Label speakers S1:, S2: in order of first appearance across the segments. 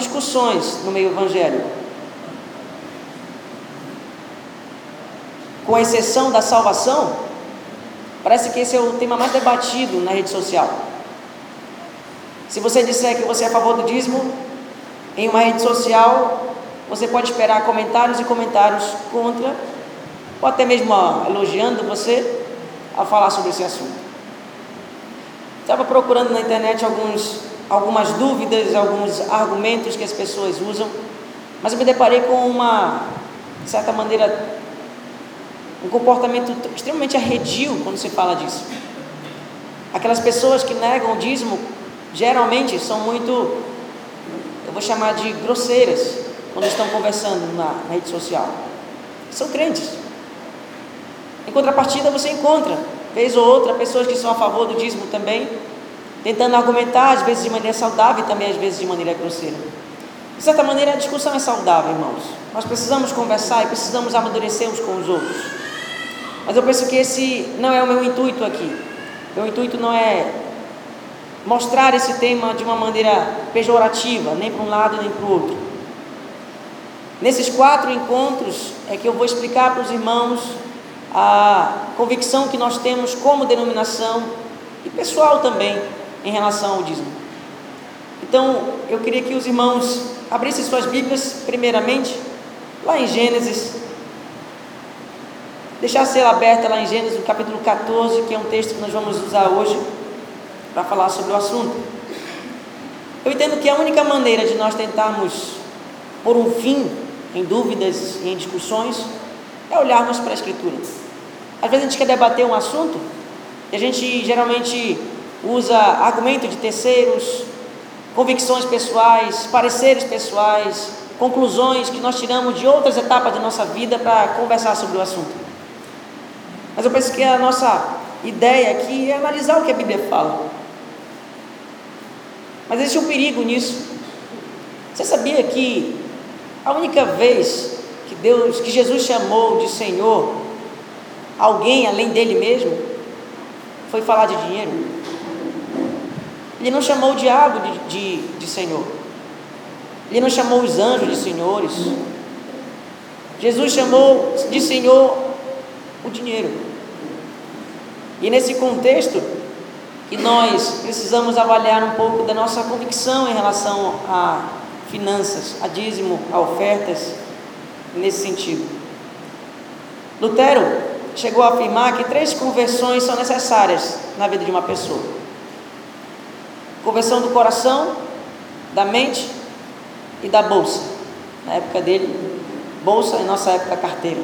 S1: discussões no meio evangélico. Com exceção da salvação, parece que esse é o tema mais debatido na rede social. Se você disser que você é a favor do dízimo, em uma rede social, você pode esperar comentários e comentários contra, ou até mesmo elogiando você a falar sobre esse assunto. Estava procurando na internet alguns, algumas dúvidas, alguns argumentos que as pessoas usam, mas eu me deparei com uma, de certa maneira, um comportamento extremamente arredio quando se fala disso. Aquelas pessoas que negam o dízimo geralmente são muito, eu vou chamar de grosseiras, quando estão conversando na, na rede social. São crentes. Em contrapartida, você encontra vez ou outra, pessoas que são a favor do dízimo também, tentando argumentar, às vezes de maneira saudável e também às vezes de maneira grosseira. De certa maneira, a discussão é saudável, irmãos. Nós precisamos conversar e precisamos amadurecer uns com os outros. Mas eu penso que esse não é o meu intuito aqui. Meu intuito não é mostrar esse tema de uma maneira pejorativa, nem para um lado nem para o outro. Nesses quatro encontros é que eu vou explicar para os irmãos a convicção que nós temos como denominação e pessoal também em relação ao dízimo. Então, eu queria que os irmãos abrissem suas Bíblias, primeiramente, lá em Gênesis, deixasse ela aberta lá em Gênesis, no capítulo 14, que é um texto que nós vamos usar hoje para falar sobre o assunto. Eu entendo que a única maneira de nós tentarmos pôr um fim em dúvidas e em discussões é olharmos para a Escritura. Às vezes a gente quer debater um assunto e a gente geralmente usa argumento de terceiros, convicções pessoais, pareceres pessoais, conclusões que nós tiramos de outras etapas da nossa vida para conversar sobre o assunto. Mas eu penso que a nossa ideia aqui é analisar o que a Bíblia fala. Mas existe um perigo nisso. Você sabia que a única vez que Deus, que Jesus chamou de Senhor alguém além dele mesmo, foi falar de dinheiro. Ele não chamou o diabo de, de, de Senhor. Ele não chamou os anjos de senhores. Jesus chamou de Senhor o dinheiro. E nesse contexto que nós precisamos avaliar um pouco da nossa convicção em relação a finanças, a dízimo, a ofertas, nesse sentido. Lutero chegou a afirmar que três conversões são necessárias na vida de uma pessoa: conversão do coração, da mente e da bolsa. Na época dele, bolsa, em nossa época, carteira.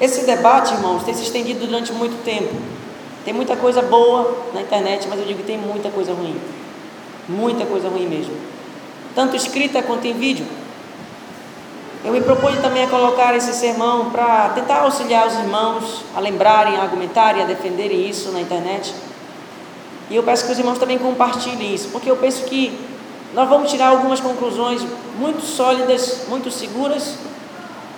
S1: Esse debate, irmãos, tem se estendido durante muito tempo. Tem muita coisa boa na internet, mas eu digo que tem muita coisa ruim. Muita coisa ruim mesmo. Tanto escrita quanto em vídeo. Eu me proponho também a colocar esse sermão para tentar auxiliar os irmãos a lembrarem, a argumentarem, a defenderem isso na internet. E eu peço que os irmãos também compartilhem isso, porque eu penso que nós vamos tirar algumas conclusões muito sólidas, muito seguras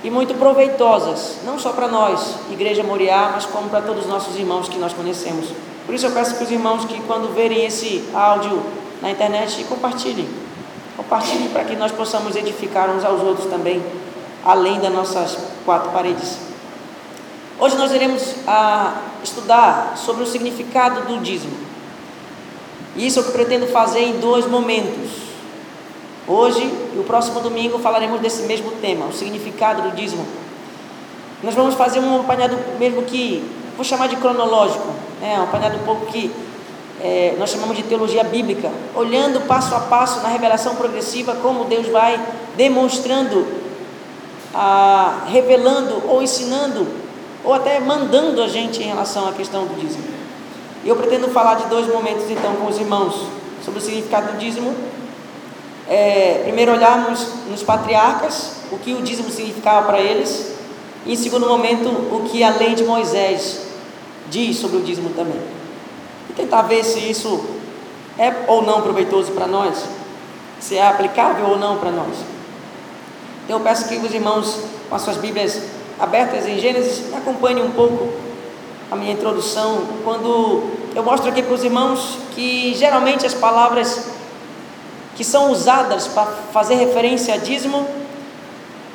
S1: e muito proveitosas, não só para nós, Igreja Moriá, mas como para todos os nossos irmãos que nós conhecemos. Por isso eu peço que os irmãos que quando verem esse áudio na internet, compartilhem. Compartilhem para que nós possamos edificar uns aos outros também, além das nossas quatro paredes. Hoje nós iremos ah, estudar sobre o significado do dízimo. Isso é o que pretendo fazer em dois momentos. Hoje e o próximo domingo falaremos desse mesmo tema, o significado do dízimo. Nós vamos fazer um apanhado mesmo que, vou chamar de cronológico, né? um apanhado um pouco que é, nós chamamos de teologia bíblica, olhando passo a passo na revelação progressiva como Deus vai demonstrando, a, revelando ou ensinando, ou até mandando a gente em relação à questão do dízimo. E eu pretendo falar de dois momentos então com os irmãos sobre o significado do dízimo é, primeiro olharmos nos patriarcas, o que o dízimo significava para eles, e em segundo momento, o que a lei de Moisés diz sobre o dízimo também. E tentar ver se isso é ou não proveitoso para nós, se é aplicável ou não para nós. Então eu peço que os irmãos, com as suas Bíblias abertas em Gênesis, acompanhem um pouco a minha introdução, quando eu mostro aqui para os irmãos que geralmente as palavras que são usadas para fazer referência a dízimo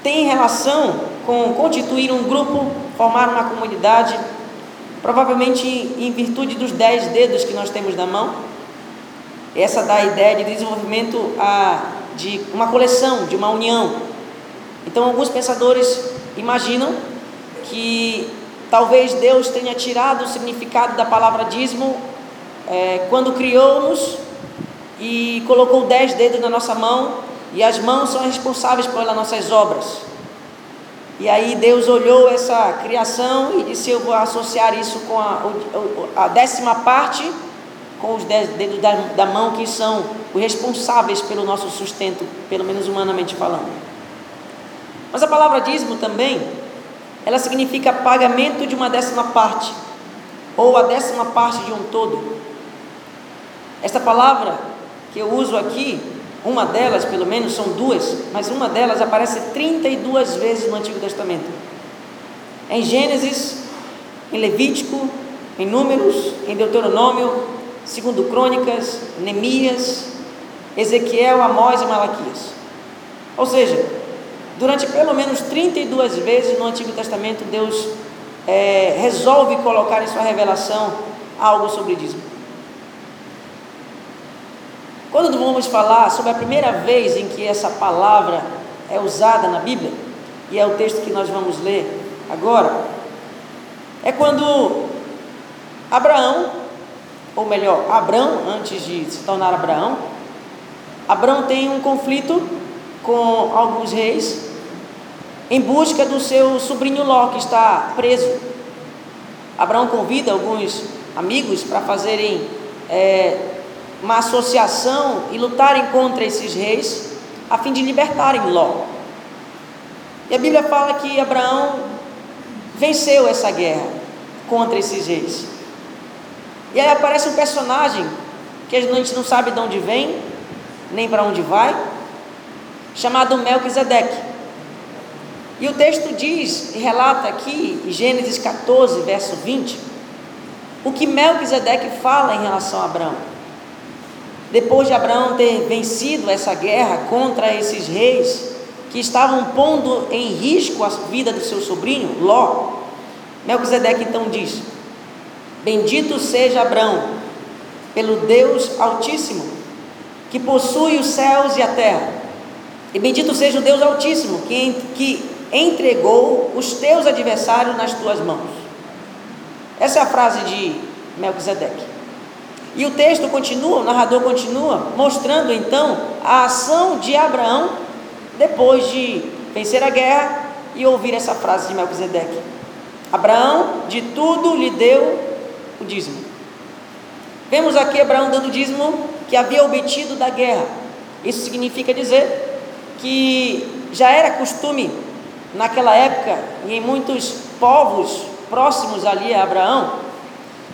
S1: têm relação com constituir um grupo, formar uma comunidade, provavelmente em virtude dos dez dedos que nós temos na mão. Essa dá a ideia de desenvolvimento a, de uma coleção, de uma união. Então, alguns pensadores imaginam que talvez Deus tenha tirado o significado da palavra dízimo é, quando criou-nos e colocou dez dedos na nossa mão, e as mãos são responsáveis pelas nossas obras. E aí Deus olhou essa criação e disse: Eu vou associar isso com a, a décima parte, com os dez dedos da, da mão, que são os responsáveis pelo nosso sustento, pelo menos humanamente falando. Mas a palavra dízimo também, ela significa pagamento de uma décima parte, ou a décima parte de um todo. Esta palavra que eu uso aqui, uma delas pelo menos, são duas, mas uma delas aparece 32 vezes no Antigo Testamento. Em Gênesis, em Levítico, em Números, em Deuteronômio, segundo Crônicas, Neemias, Ezequiel, Amós e Malaquias. Ou seja, durante pelo menos 32 vezes no Antigo Testamento, Deus é, resolve colocar em sua revelação algo sobre dízimo. Quando vamos falar sobre a primeira vez em que essa palavra é usada na Bíblia, e é o texto que nós vamos ler agora, é quando Abraão, ou melhor, Abraão, antes de se tornar Abraão, Abraão tem um conflito com alguns reis em busca do seu sobrinho Ló, que está preso. Abraão convida alguns amigos para fazerem é, uma associação e lutarem contra esses reis, a fim de libertarem Ló. E a Bíblia fala que Abraão venceu essa guerra contra esses reis. E aí aparece um personagem que a gente não sabe de onde vem, nem para onde vai, chamado Melquisedeque. E o texto diz relata aqui, Gênesis 14, verso 20, o que Melquisedeque fala em relação a Abraão. Depois de Abraão ter vencido essa guerra contra esses reis que estavam pondo em risco a vida do seu sobrinho, Ló, Melquisedeque então diz: Bendito seja Abraão, pelo Deus Altíssimo, que possui os céus e a terra, e bendito seja o Deus Altíssimo, que, que entregou os teus adversários nas tuas mãos. Essa é a frase de Melquisedeque. E o texto continua, o narrador continua, mostrando então a ação de Abraão depois de vencer a guerra e ouvir essa frase de Melquisedeque. Abraão de tudo lhe deu o dízimo. Vemos aqui Abraão dando o dízimo que havia obtido da guerra. Isso significa dizer que já era costume naquela época e em muitos povos próximos ali a Abraão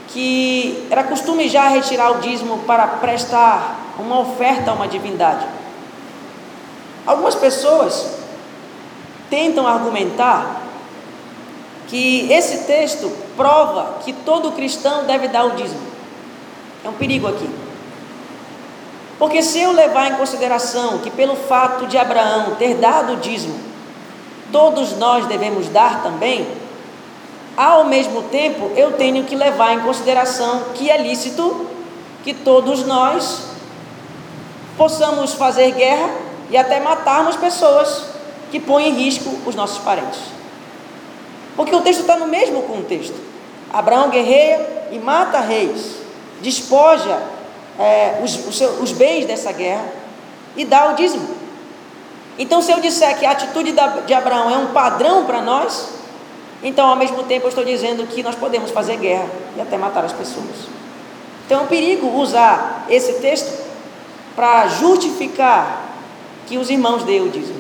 S1: que era costume já retirar o dízimo para prestar uma oferta a uma divindade. Algumas pessoas tentam argumentar que esse texto prova que todo cristão deve dar o dízimo. É um perigo aqui. Porque se eu levar em consideração que pelo fato de Abraão ter dado o dízimo, todos nós devemos dar também, ao mesmo tempo, eu tenho que levar em consideração que é lícito que todos nós possamos fazer guerra e até matarmos pessoas que põem em risco os nossos parentes. Porque o texto está no mesmo contexto. Abraão guerreia e mata reis, despoja é, os, os, os bens dessa guerra e dá o dízimo. Então, se eu disser que a atitude de Abraão é um padrão para nós, então, ao mesmo tempo, eu estou dizendo que nós podemos fazer guerra e até matar as pessoas. Então, é um perigo usar esse texto para justificar que os irmãos deu o dízimo.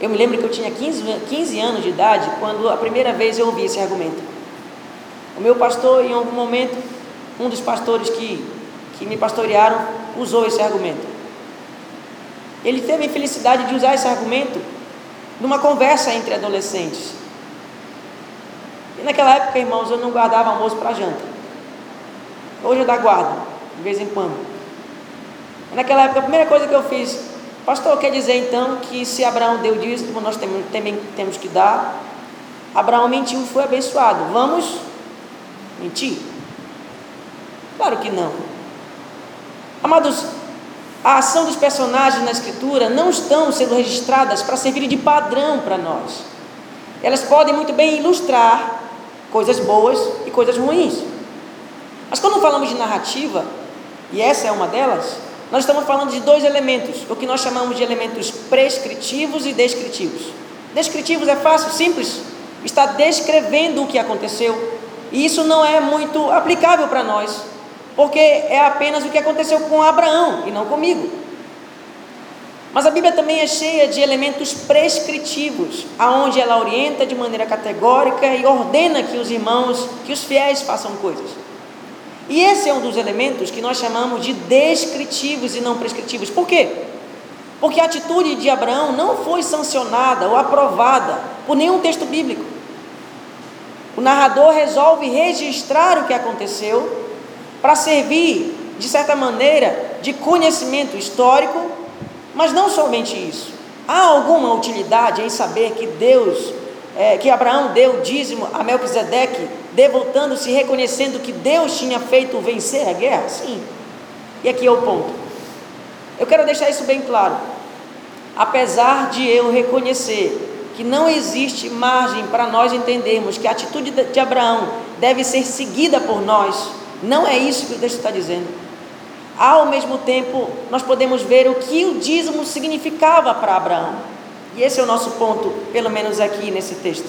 S1: Eu me lembro que eu tinha 15, 15 anos de idade quando a primeira vez eu ouvi esse argumento. O meu pastor, em algum momento, um dos pastores que, que me pastorearam, usou esse argumento. Ele teve a infelicidade de usar esse argumento numa conversa entre adolescentes. E naquela época, irmãos, eu não guardava almoço para janta. Hoje eu dá guarda, de vez em quando. Naquela época, a primeira coisa que eu fiz, pastor, quer dizer então que se Abraão deu dízimo, nós também temos que dar. Abraão mentiu e foi abençoado. Vamos mentir? Claro que não. Amados, a ação dos personagens na Escritura não estão sendo registradas para servir de padrão para nós. Elas podem muito bem ilustrar coisas boas e coisas ruins. Mas quando falamos de narrativa, e essa é uma delas, nós estamos falando de dois elementos, o que nós chamamos de elementos prescritivos e descritivos. Descritivos é fácil, simples, está descrevendo o que aconteceu, e isso não é muito aplicável para nós, porque é apenas o que aconteceu com Abraão e não comigo. Mas a Bíblia também é cheia de elementos prescritivos, aonde ela orienta de maneira categórica e ordena que os irmãos, que os fiéis façam coisas. E esse é um dos elementos que nós chamamos de descritivos e não prescritivos. Por quê? Porque a atitude de Abraão não foi sancionada ou aprovada por nenhum texto bíblico. O narrador resolve registrar o que aconteceu para servir, de certa maneira, de conhecimento histórico, mas não somente isso. Há alguma utilidade em saber que Deus, é, que Abraão deu dízimo a Melquisedeque, devotando-se, reconhecendo que Deus tinha feito vencer a guerra? Sim. E aqui é o ponto. Eu quero deixar isso bem claro. Apesar de eu reconhecer que não existe margem para nós entendermos que a atitude de Abraão deve ser seguida por nós. Não é isso que o texto está dizendo. Ao mesmo tempo, nós podemos ver o que o dízimo significava para Abraão. E esse é o nosso ponto, pelo menos aqui nesse texto.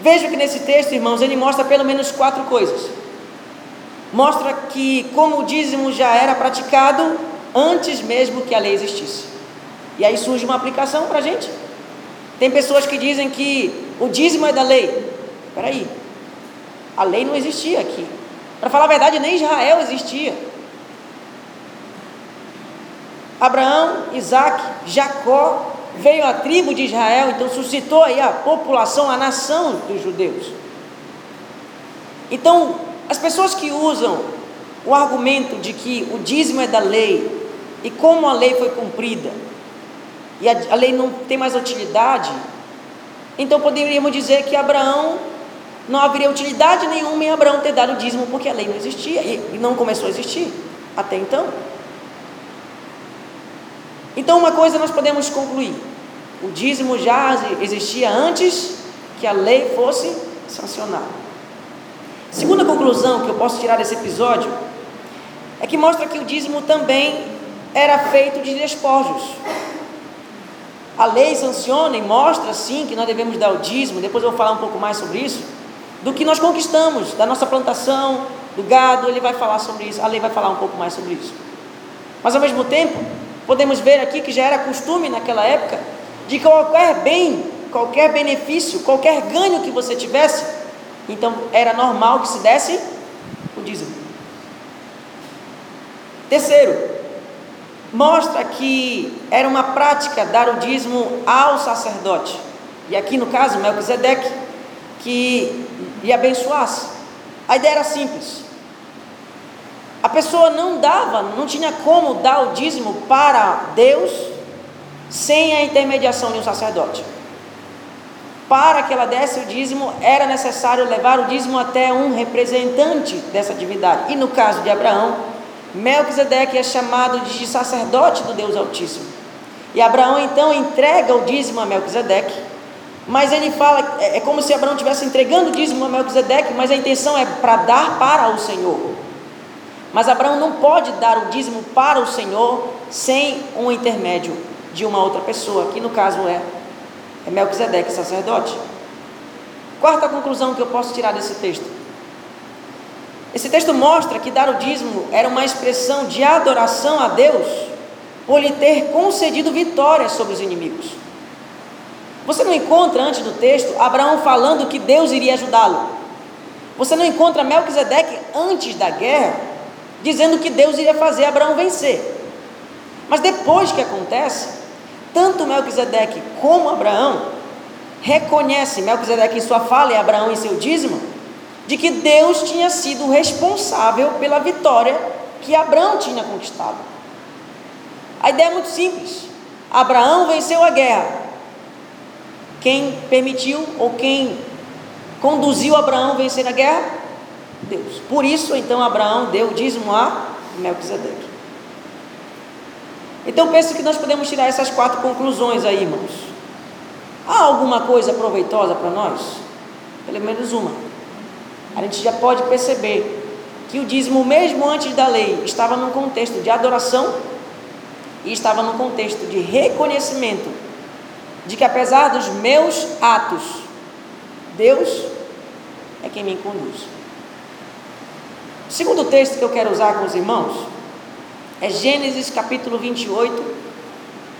S1: Veja que nesse texto, irmãos, ele mostra pelo menos quatro coisas. Mostra que como o dízimo já era praticado antes mesmo que a lei existisse. E aí surge uma aplicação para a gente. Tem pessoas que dizem que o dízimo é da lei. Espera aí. A lei não existia aqui. Para falar a verdade, nem Israel existia. Abraão, Isaac, Jacó veio a tribo de Israel, então suscitou aí a população, a nação dos judeus. Então, as pessoas que usam o argumento de que o dízimo é da lei e como a lei foi cumprida, e a, a lei não tem mais utilidade, então poderíamos dizer que Abraão não haveria utilidade nenhuma em Abraão ter dado o dízimo, porque a lei não existia e, não começou a existir até então. Então, uma coisa nós podemos concluir: o dízimo já existia antes que a lei fosse sancionada. Segunda conclusão que eu posso tirar desse episódio é que mostra que o dízimo também era feito de despojos. A lei sanciona e mostra sim que nós devemos dar o dízimo, depois eu vou falar um pouco mais sobre isso, do que nós conquistamos, da nossa plantação, do gado, ele vai falar sobre isso, a lei vai falar um pouco mais sobre isso. Mas ao mesmo tempo, podemos ver aqui que já era costume naquela época de qualquer bem, qualquer benefício, qualquer ganho que você tivesse, então era normal que se desse o dízimo. Terceiro, mostra que era uma prática dar o dízimo ao sacerdote. E aqui no caso, Melquisedeque, que lhe abençoasse. A ideia era simples. A pessoa não dava, não tinha como dar o dízimo para Deus sem a intermediação de um sacerdote. Para que ela desse o dízimo, era necessário levar o dízimo até um representante dessa divindade. E no caso de Abraão, Melquisedeque é chamado de sacerdote do Deus Altíssimo. E Abraão então entrega o dízimo a Melquisedeque, mas ele fala, é, é como se Abraão estivesse entregando o dízimo a Melquisedeque, mas a intenção é para dar para o Senhor. Mas Abraão não pode dar o dízimo para o Senhor sem um intermédio de uma outra pessoa, que no caso é, é Melquisedeque, sacerdote. Quarta conclusão que eu posso tirar desse texto. Esse texto mostra que dar o dízimo era uma expressão de adoração a Deus por lhe ter concedido vitória sobre os inimigos. Você não encontra antes do texto Abraão falando que Deus iria ajudá-lo. Você não encontra Melquisedeque antes da guerra dizendo que Deus iria fazer Abraão vencer. Mas depois que acontece, tanto Melquisedeque como Abraão reconhecem Melquisedeque em sua fala e Abraão em seu dízimo de que Deus tinha sido responsável pela vitória que Abraão tinha conquistado. A ideia é muito simples. Abraão venceu a guerra. Quem permitiu ou quem conduziu Abraão a vencer a guerra? Deus. Por isso, então, Abraão deu o dízimo a Melquisedeque. Então, penso que nós podemos tirar essas quatro conclusões aí, irmãos. Há alguma coisa proveitosa para nós? Pelo menos uma. A gente já pode perceber que o dízimo, mesmo antes da lei, estava num contexto de adoração e estava num contexto de reconhecimento de que, apesar dos meus atos, Deus é quem me conduz. O segundo texto que eu quero usar com os irmãos é Gênesis capítulo 28,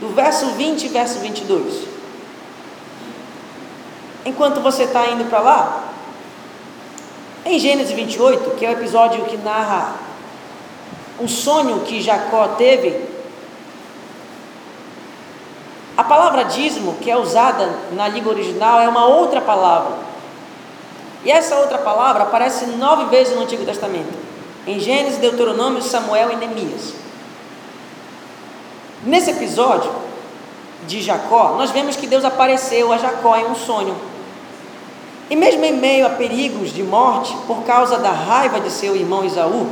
S1: do verso 20 e verso 22. Enquanto você está indo para lá, em Gênesis 28, que é o episódio que narra um sonho que Jacó teve, palavra dízimo, que é usada na língua original, é uma outra palavra. E essa outra palavra aparece nove vezes no Antigo Testamento. Em Gênesis, Deuteronômio, Samuel e Neemias. Nesse episódio de Jacó, nós vemos que Deus apareceu a Jacó em um sonho. E mesmo em meio a perigos de morte, por causa da raiva de seu irmão Isaú,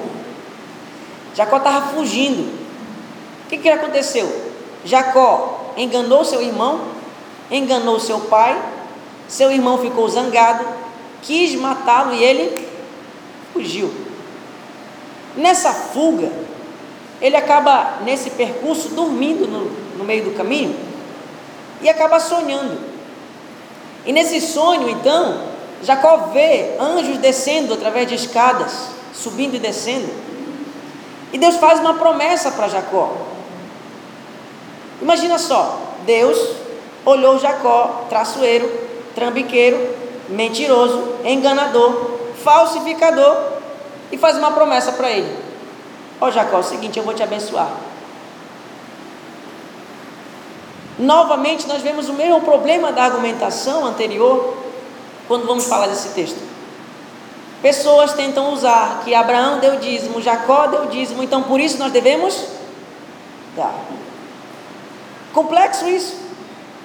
S1: Jacó estava fugindo. O que, que aconteceu? Jacó enganou seu irmão, enganou seu pai, seu irmão ficou zangado, quis matá-lo e ele fugiu. Nessa fuga, ele acaba nesse percurso dormindo no, no meio do caminho e acaba sonhando. E nesse sonho, então, Jacó vê anjos descendo através de escadas, subindo e descendo. E Deus faz uma promessa para Jacó. Imagina só, Deus olhou Jacó, traçoeiro, trambiqueiro, mentiroso, enganador, falsificador, e faz uma promessa para ele: Ó oh, Jacó, é o seguinte, eu vou te abençoar. Novamente, nós vemos o mesmo problema da argumentação anterior, quando vamos falar desse texto. Pessoas tentam usar que Abraão deu dízimo, Jacó deu dízimo, então por isso nós devemos dar. Complexo isso.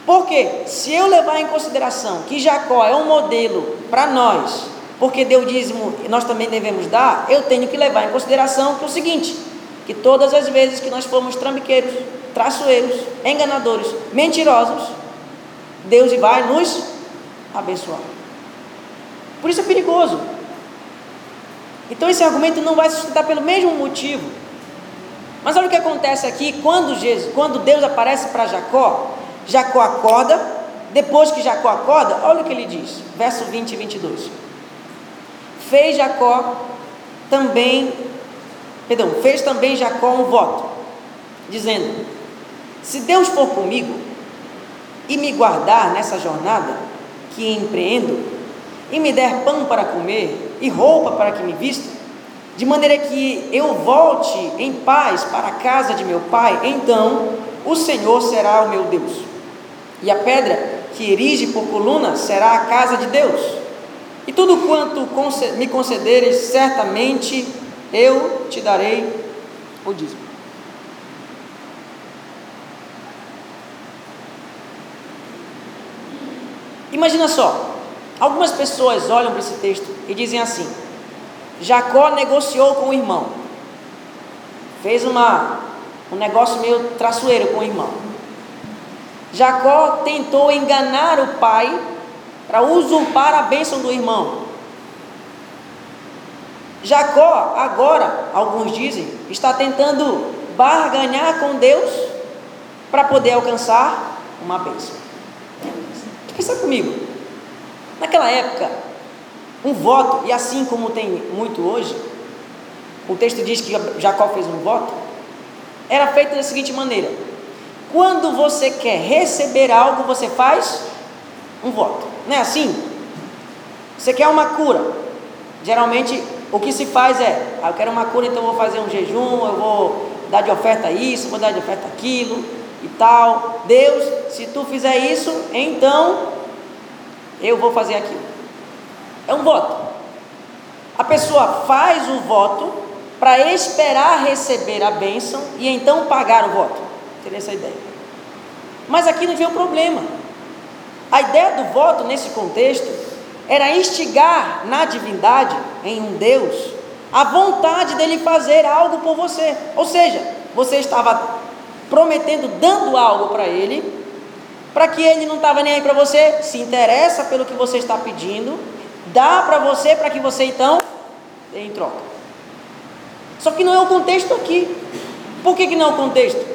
S1: Porque se eu levar em consideração que Jacó é um modelo para nós, porque deu dízimo nós também devemos dar, eu tenho que levar em consideração que é o seguinte, que todas as vezes que nós formos trambiqueiros, traçoeiros, enganadores, mentirosos, Deus vai nos abençoar. Por isso é perigoso. Então esse argumento não vai se sustentar pelo mesmo motivo. Mas olha o que acontece aqui quando, Jesus, quando Deus aparece para Jacó, Jacó acorda, depois que Jacó acorda, olha o que ele diz, verso 20 e 22. Fez Jacó também, perdão, fez também Jacó um voto, dizendo: se Deus for comigo e me guardar nessa jornada que empreendo, e me der pão para comer e roupa para que me vista, de maneira que eu volte em paz para a casa de meu pai, então o Senhor será o meu Deus. E a pedra que erige por coluna será a casa de Deus. E tudo quanto me concederes, certamente eu te darei o dízimo. Imagina só, algumas pessoas olham para esse texto e dizem assim: Jacó negociou com o irmão, fez uma, um negócio meio traçoeiro com o irmão. Jacó tentou enganar o pai para usurpar a bênção do irmão. Jacó, agora, alguns dizem, está tentando barganhar com Deus para poder alcançar uma bênção. Pensa comigo. Naquela época, um voto, e assim como tem muito hoje, o texto diz que Jacó fez um voto, era feito da seguinte maneira: quando você quer receber algo, você faz um voto. Não é assim? Você quer uma cura. Geralmente o que se faz é, ah, eu quero uma cura, então vou fazer um jejum, eu vou dar de oferta isso, vou dar de oferta aquilo e tal. Deus, se tu fizer isso, então eu vou fazer aquilo. É um voto. A pessoa faz o voto para esperar receber a bênção e então pagar o voto. Teria essa ideia. Mas aqui não vem problema. A ideia do voto nesse contexto era instigar na divindade, em um Deus, a vontade dele fazer algo por você. Ou seja, você estava prometendo, dando algo para ele, para que ele não estava nem aí para você, se interessa pelo que você está pedindo, dá para você para que você então dê em troca. Só que não é o contexto aqui. Por que, que não é o contexto?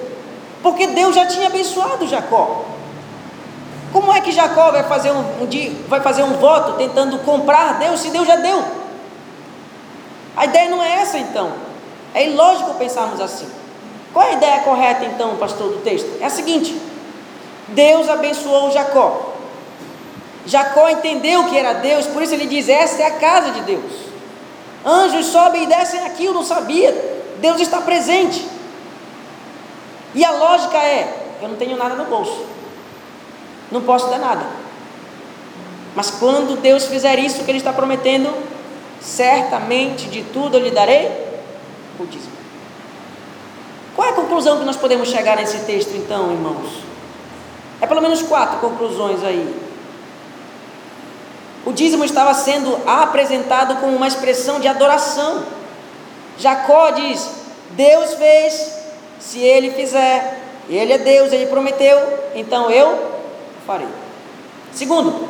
S1: Porque Deus já tinha abençoado Jacó. Como é que Jacó vai fazer um, um dia, vai fazer um voto tentando comprar Deus se Deus já deu? A ideia não é essa então. É ilógico pensarmos assim. Qual é a ideia correta então, pastor, do texto? É a seguinte: Deus abençoou Jacó. Jacó entendeu que era Deus, por isso ele diz: Esta é a casa de Deus. Anjos sobem e descem aqui, eu não sabia. Deus está presente. E a lógica é: eu não tenho nada no bolso, não posso dar nada. Mas quando Deus fizer isso que Ele está prometendo, certamente de tudo eu lhe darei o dízimo. Qual é a conclusão que nós podemos chegar nesse texto, então, irmãos? É pelo menos quatro conclusões aí. O dízimo estava sendo apresentado como uma expressão de adoração. Jacó diz: Deus fez, se ele fizer, ele é Deus, ele prometeu, então eu farei. Segundo,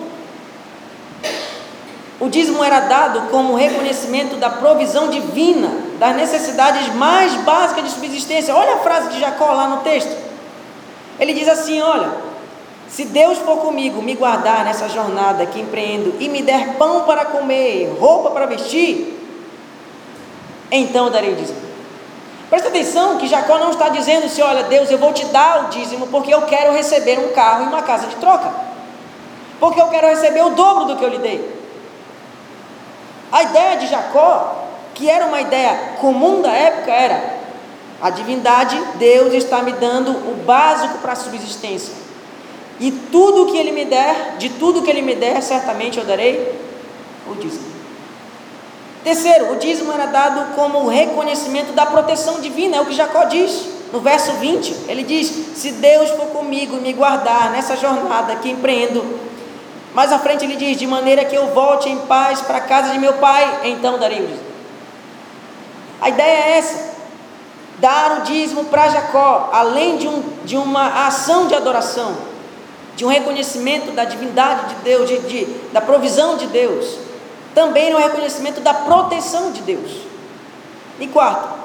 S1: o dízimo era dado como reconhecimento da provisão divina, das necessidades mais básicas de subsistência. Olha a frase de Jacó lá no texto. Ele diz assim: Olha, se Deus for comigo, me guardar nessa jornada que empreendo e me der pão para comer, roupa para vestir, então eu darei o dízimo. Presta atenção que Jacó não está dizendo assim: olha, Deus, eu vou te dar o dízimo porque eu quero receber um carro e uma casa de troca, porque eu quero receber o dobro do que eu lhe dei. A ideia de Jacó, que era uma ideia comum da época, era: a divindade, Deus está me dando o básico para a subsistência. E tudo que ele me der, de tudo que ele me der, certamente eu darei o dízimo. Terceiro, o dízimo era dado como reconhecimento da proteção divina, é o que Jacó diz no verso 20. Ele diz: Se Deus for comigo e me guardar nessa jornada que empreendo, mais à frente ele diz: De maneira que eu volte em paz para a casa de meu pai, então darei o dízimo. A ideia é essa: dar o dízimo para Jacó, além de, um, de uma ação de adoração de um reconhecimento da divindade de Deus, de, de, da provisão de Deus, também no reconhecimento da proteção de Deus. E quarto,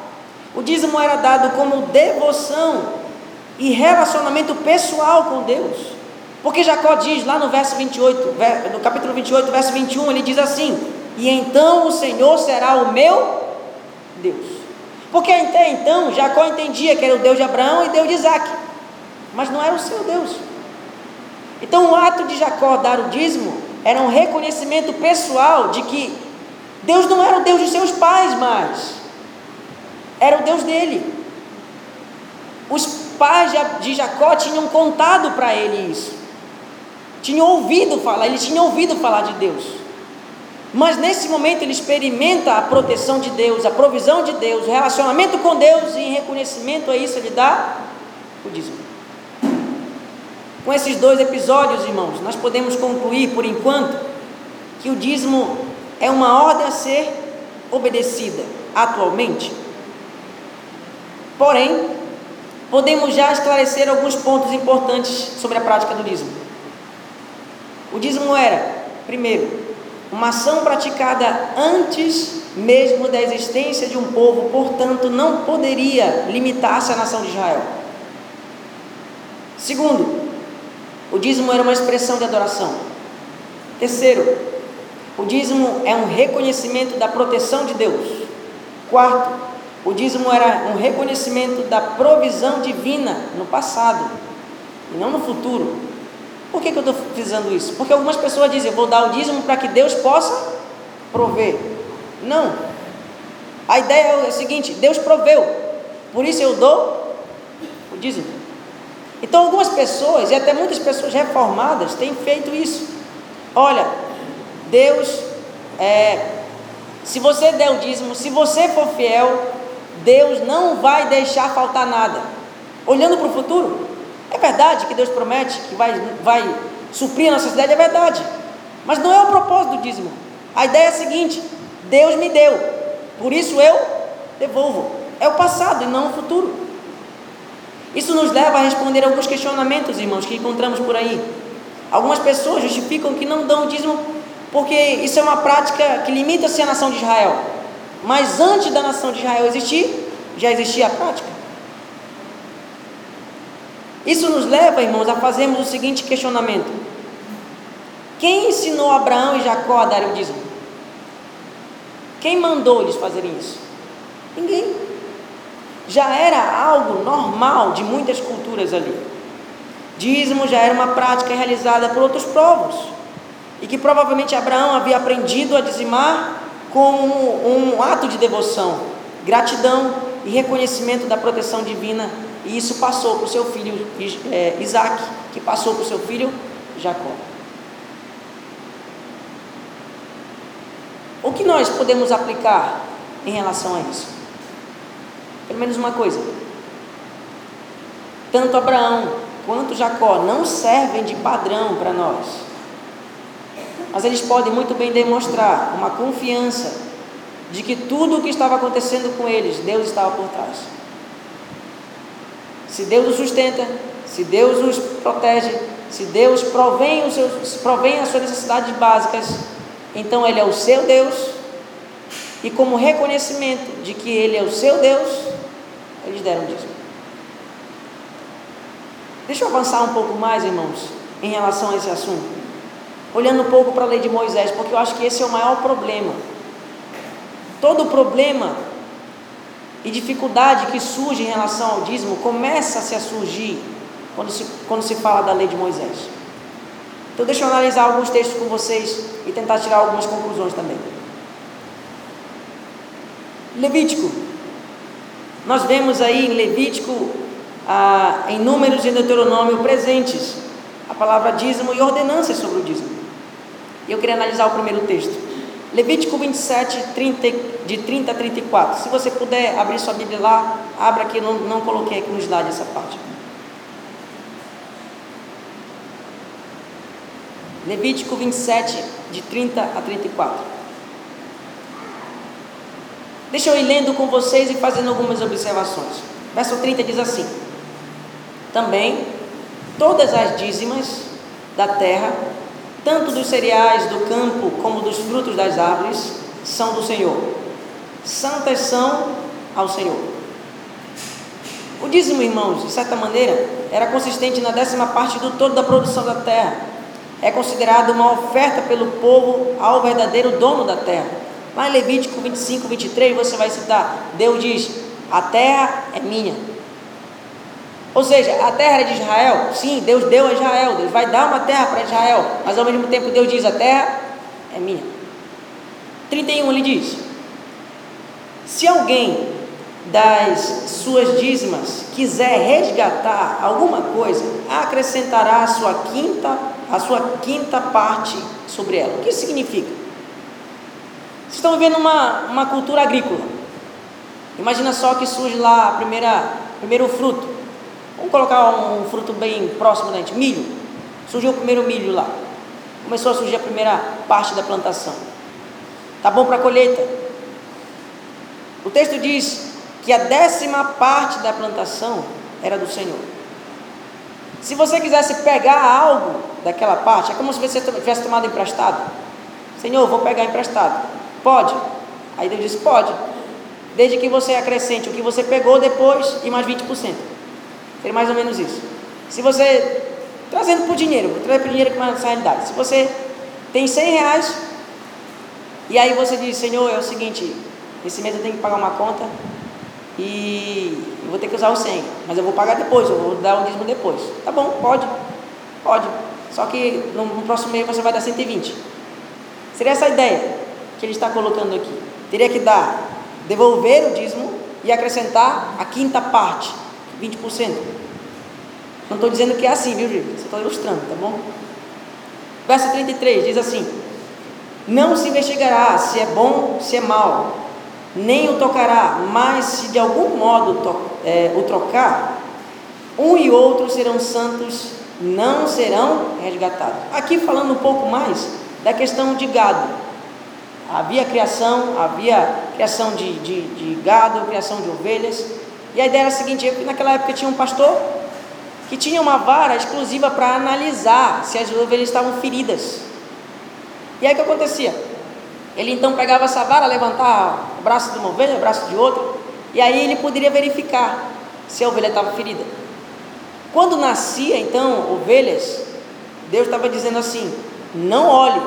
S1: o dízimo era dado como devoção e relacionamento pessoal com Deus. Porque Jacó diz lá no verso 28, no capítulo 28, verso 21, ele diz assim: E então o Senhor será o meu Deus. Porque até então Jacó entendia que era o Deus de Abraão e Deus de Isaac, mas não era o seu Deus. Então, o ato de Jacó dar o dízimo era um reconhecimento pessoal de que Deus não era o Deus dos seus pais mais, era o Deus dele. Os pais de Jacó tinham contado para ele isso, tinham ouvido falar, eles tinham ouvido falar de Deus. Mas nesse momento ele experimenta a proteção de Deus, a provisão de Deus, o relacionamento com Deus, e em reconhecimento a isso ele dá o dízimo. Com esses dois episódios, irmãos, nós podemos concluir por enquanto que o dízimo é uma ordem a ser obedecida atualmente. Porém, podemos já esclarecer alguns pontos importantes sobre a prática do dízimo. O dízimo era, primeiro, uma ação praticada antes mesmo da existência de um povo, portanto, não poderia limitar-se à nação de Israel. Segundo, o dízimo era uma expressão de adoração. Terceiro, o dízimo é um reconhecimento da proteção de Deus. Quarto, o dízimo era um reconhecimento da provisão divina no passado e não no futuro. Por que, que eu estou frisando isso? Porque algumas pessoas dizem, eu vou dar o dízimo para que Deus possa prover. Não. A ideia é o seguinte: Deus proveu, por isso eu dou o dízimo. Então, algumas pessoas, e até muitas pessoas reformadas, têm feito isso. Olha, Deus, é, se você der o dízimo, se você for fiel, Deus não vai deixar faltar nada. Olhando para o futuro, é verdade que Deus promete que vai, vai suprir a necessidade, é verdade. Mas não é o propósito do dízimo. A ideia é a seguinte: Deus me deu, por isso eu devolvo. É o passado e não o futuro. Isso nos leva a responder alguns questionamentos, irmãos, que encontramos por aí. Algumas pessoas justificam que não dão o dízimo porque isso é uma prática que limita-se à nação de Israel. Mas antes da nação de Israel existir, já existia a prática. Isso nos leva, irmãos, a fazermos o seguinte questionamento: Quem ensinou Abraão e Jacó a dar o dízimo? Quem mandou eles fazerem isso? Ninguém. Já era algo normal de muitas culturas ali. Dízimo já era uma prática realizada por outros povos. E que provavelmente Abraão havia aprendido a dizimar como um ato de devoção, gratidão e reconhecimento da proteção divina. E isso passou para o seu filho é, Isaac, que passou para o seu filho Jacó. O que nós podemos aplicar em relação a isso? Pelo menos uma coisa. Tanto Abraão quanto Jacó não servem de padrão para nós. Mas eles podem muito bem demonstrar uma confiança de que tudo o que estava acontecendo com eles, Deus estava por trás. Se Deus os sustenta, se Deus os protege, se Deus provém, os seus, provém as suas necessidades básicas, então Ele é o seu Deus, e como reconhecimento de que Ele é o seu Deus, eles deram dízimo. Deixa eu avançar um pouco mais, irmãos, em relação a esse assunto. Olhando um pouco para a lei de Moisés, porque eu acho que esse é o maior problema. Todo problema e dificuldade que surge em relação ao dízimo começa-se a surgir quando se, quando se fala da lei de Moisés. Então, deixa eu analisar alguns textos com vocês e tentar tirar algumas conclusões também. Levítico. Nós vemos aí em Levítico, ah, em Números e Deuteronômio presentes, a palavra dízimo e ordenanças sobre o dízimo. Eu queria analisar o primeiro texto. Levítico 27, 30, de 30 a 34. Se você puder abrir sua Bíblia lá, abra aqui, não, não coloquei aqui no slide essa parte. Levítico 27, de 30 a 34. Deixa eu ir lendo com vocês e fazendo algumas observações. Verso 30 diz assim: Também todas as dízimas da terra, tanto dos cereais do campo como dos frutos das árvores, são do Senhor. Santas são ao Senhor. O dízimo, irmãos, de certa maneira, era consistente na décima parte do todo da produção da terra é considerado uma oferta pelo povo ao verdadeiro dono da terra. Lá em Levítico 25, 23, você vai citar: Deus diz: A terra é minha. Ou seja, a terra é de Israel? Sim, Deus deu a Israel. Deus vai dar uma terra para Israel. Mas ao mesmo tempo, Deus diz: A terra é minha. 31 ele diz: Se alguém das suas dízimas quiser resgatar alguma coisa, acrescentará a sua quinta a sua quinta parte sobre ela. O que significa? Vocês estão vivendo uma, uma cultura agrícola. Imagina só que surge lá a primeira, primeiro fruto. Vamos colocar um, fruto bem próximo da gente, milho. Surgiu o primeiro milho lá. Começou a surgir a primeira parte da plantação. Tá bom para colheita. O texto diz que a décima parte da plantação era do Senhor. Se você quisesse pegar algo daquela parte, é como se você tivesse tomado emprestado. Senhor, vou pegar emprestado. Pode? Aí Deus disse: pode. Desde que você acrescente o que você pegou depois e mais 20%. Seria mais ou menos isso. Se você, trazendo para o dinheiro, vou trazer para o dinheiro com essa realidade. Se você tem 100 reais, e aí você diz: Senhor, é o seguinte, esse mês eu tenho que pagar uma conta, e eu vou ter que usar o 100, mas eu vou pagar depois, eu vou dar o dízimo depois. Tá bom, pode, pode. Só que no, no próximo mês você vai dar 120. Seria essa a ideia que ele está colocando aqui. Teria que dar, devolver o dízimo e acrescentar a quinta parte, 20%. Não estou dizendo que é assim, viu, Júlio? Só estou ilustrando, tá bom? Verso 33 diz assim: Não se investigará se é bom, se é mal, nem o tocará, mas se de algum modo é, o trocar, um e outro serão santos, não serão resgatados. Aqui falando um pouco mais da questão de gado. Havia criação, havia criação de, de, de gado, criação de ovelhas. E a ideia era a seguinte: naquela época tinha um pastor que tinha uma vara exclusiva para analisar se as ovelhas estavam feridas. E aí o que acontecia? Ele então pegava essa vara, levantava o braço de uma ovelha, o braço de outra, e aí ele poderia verificar se a ovelha estava ferida. Quando nascia então ovelhas, Deus estava dizendo assim: não olhe,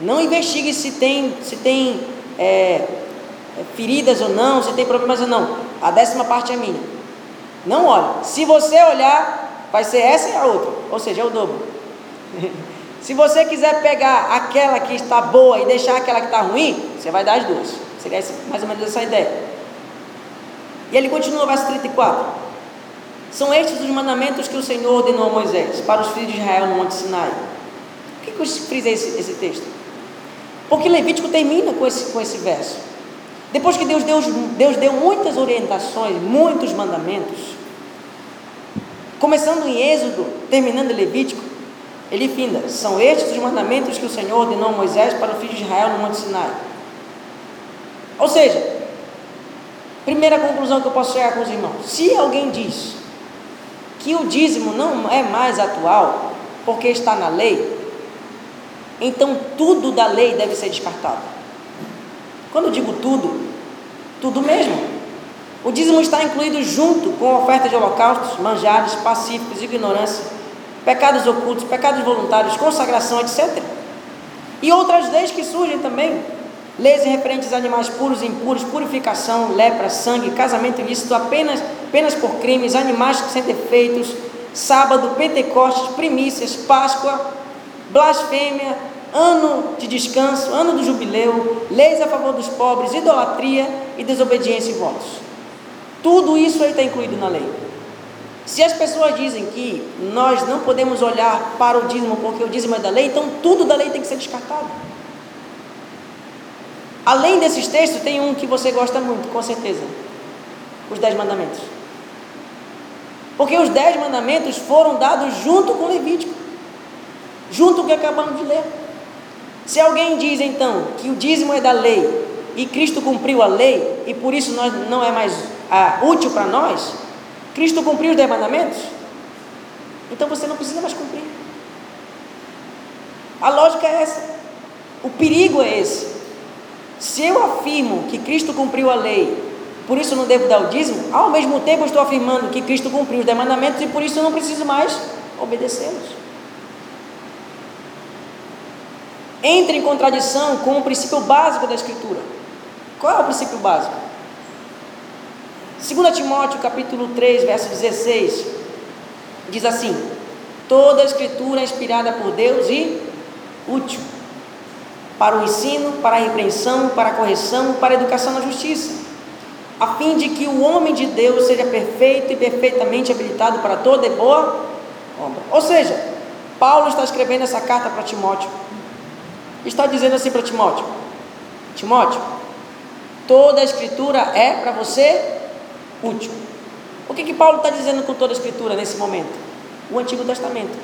S1: não investigue se tem, se tem é, feridas ou não, se tem problemas ou não. A décima parte é minha. Não olhe. Se você olhar, vai ser essa e a outra, ou seja, é o dobro. Se você quiser pegar aquela que está boa e deixar aquela que está ruim, você vai dar as duas. Seria mais ou menos essa ideia. E ele continua no verso 34. São estes os mandamentos que o Senhor ordenou a Moisés para os filhos de Israel no Monte Sinai. Por que, que eu esse, esse texto? Porque Levítico termina com esse, com esse verso. Depois que Deus deu, Deus deu muitas orientações, muitos mandamentos, começando em Êxodo, terminando em Levítico, ele finda: São estes os mandamentos que o Senhor ordenou a Moisés para o filho de Israel no Monte Sinai. Ou seja, primeira conclusão que eu posso chegar com os irmãos: se alguém diz que o dízimo não é mais atual porque está na lei, então tudo da lei deve ser descartado. Quando digo tudo, tudo mesmo. O dízimo está incluído junto com a oferta de holocaustos, manjares, pacíficos, ignorância pecados ocultos, pecados voluntários, consagração, etc. E outras leis que surgem também, leis referentes a animais puros e impuros, purificação, lepra, sangue, casamento ilícito apenas, apenas por crimes, animais sem defeitos, sábado, pentecostes, primícias, páscoa, blasfêmia, ano de descanso, ano do jubileu, leis a favor dos pobres, idolatria e desobediência e votos. Tudo isso aí está incluído na lei. Se as pessoas dizem que nós não podemos olhar para o dízimo porque o dízimo é da lei, então tudo da lei tem que ser descartado. Além desses textos, tem um que você gosta muito, com certeza: os Dez Mandamentos. Porque os Dez Mandamentos foram dados junto com o Levítico, junto com o que acabamos de ler. Se alguém diz então que o dízimo é da lei e Cristo cumpriu a lei e por isso nós, não é mais ah, útil para nós, Cristo cumpriu os dez mandamentos? Então você não precisa mais cumprir. A lógica é essa. O perigo é esse. Se eu afirmo que Cristo cumpriu a lei, por isso não devo dar o dízimo, ao mesmo tempo estou afirmando que Cristo cumpriu os dez mandamentos e por isso eu não preciso mais obedecê-los. Entra em contradição com o princípio básico da Escritura. Qual é o princípio básico? 2 Timóteo capítulo 3, verso 16, diz assim: Toda a escritura é inspirada por Deus e útil para o ensino, para a repreensão, para a correção, para a educação na justiça, a fim de que o homem de Deus seja perfeito e perfeitamente habilitado para toda boa obra. Ou seja, Paulo está escrevendo essa carta para Timóteo. Está dizendo assim para Timóteo: Timóteo, toda a escritura é para você útil. O que, que Paulo está dizendo com toda a escritura nesse momento? O Antigo Testamento.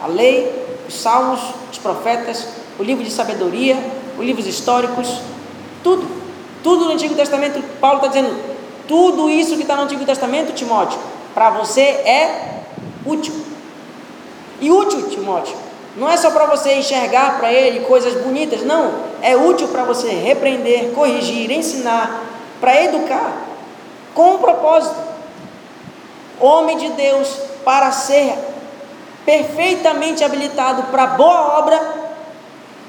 S1: A lei, os salmos, os profetas, o livro de sabedoria, os livros históricos, tudo. Tudo no Antigo Testamento, Paulo está dizendo, tudo isso que está no Antigo Testamento, Timóteo, para você é útil. E útil, Timóteo, não é só para você enxergar para ele coisas bonitas, não. É útil para você repreender, corrigir, ensinar, para educar com um propósito. Homem de Deus, para ser perfeitamente habilitado para boa obra,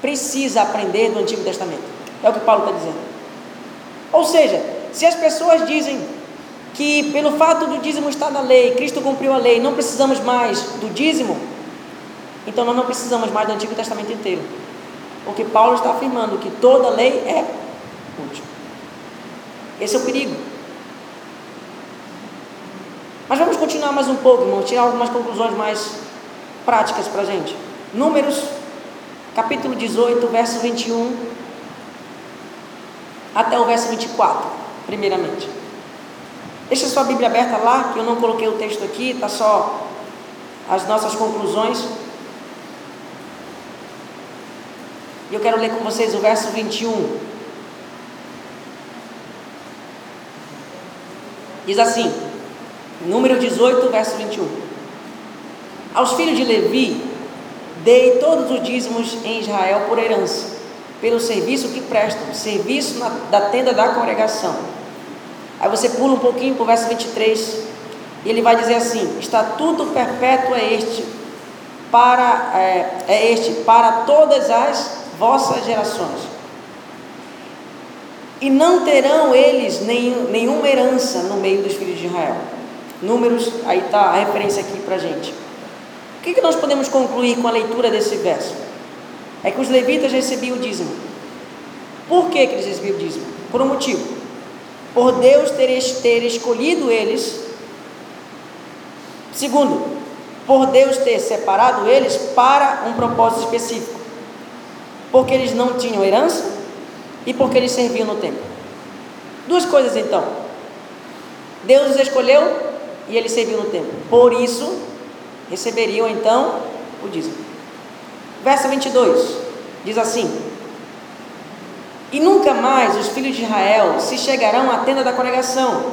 S1: precisa aprender do Antigo Testamento. É o que Paulo está dizendo. Ou seja, se as pessoas dizem que pelo fato do dízimo estar na lei, Cristo cumpriu a lei, não precisamos mais do dízimo, então nós não precisamos mais do Antigo Testamento inteiro. Porque Paulo está afirmando que toda lei é útil. Esse é o perigo. Mas vamos continuar mais um pouco, irmão, tirar algumas conclusões mais práticas para a gente. Números, capítulo 18, verso 21. até o verso 24, primeiramente. Deixa sua Bíblia aberta lá, que eu não coloquei o texto aqui, está só as nossas conclusões. E eu quero ler com vocês o verso 21. Diz assim, número 18, verso 21. Aos filhos de Levi, dei todos os dízimos em Israel por herança, pelo serviço que prestam, serviço na, da tenda da congregação. Aí você pula um pouquinho para o verso 23, e ele vai dizer assim: Estatuto perpétuo é este, para, é, é este, para todas as vossas gerações. E não terão eles nenhum, nenhuma herança no meio dos filhos de Israel. Números, aí está a referência aqui para a gente. O que, que nós podemos concluir com a leitura desse verso? É que os levitas recebiam o dízimo. Por que, que eles recebiam o dízimo? Por um motivo. Por Deus ter, ter escolhido eles. Segundo, por Deus ter separado eles para um propósito específico. Porque eles não tinham herança e porque eles serviam no templo. Duas coisas então. Deus os escolheu e eles serviam no templo. Por isso, receberiam então o dízimo. Verso 22 diz assim: E nunca mais os filhos de Israel se chegarão à tenda da congregação,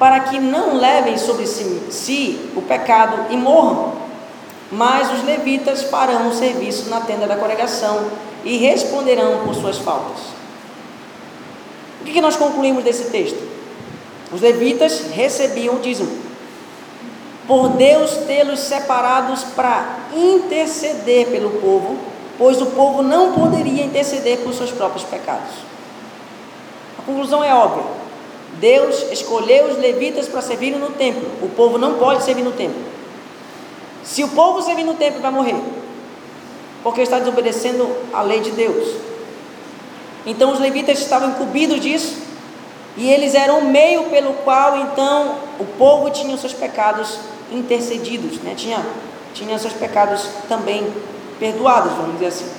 S1: para que não levem sobre si, si o pecado e morram. Mas os levitas farão o serviço na tenda da congregação e responderão por suas faltas. O que, nós concluímos desse texto? Os levitas recebiam o dízimo por Deus tê-los separados para interceder pelo povo, pois o povo não poderia interceder por seus próprios pecados. A conclusão é óbvia. Deus escolheu os levitas para servirem no templo. O povo não pode servir no templo. Se o povo servir no templo, vai morrer, porque está desobedecendo a lei de Deus. Então os levitas estavam incumbidos disso, e eles eram o meio pelo qual então o povo tinha seus pecados intercedidos, né? tinha, tinha seus pecados também perdoados, vamos dizer assim.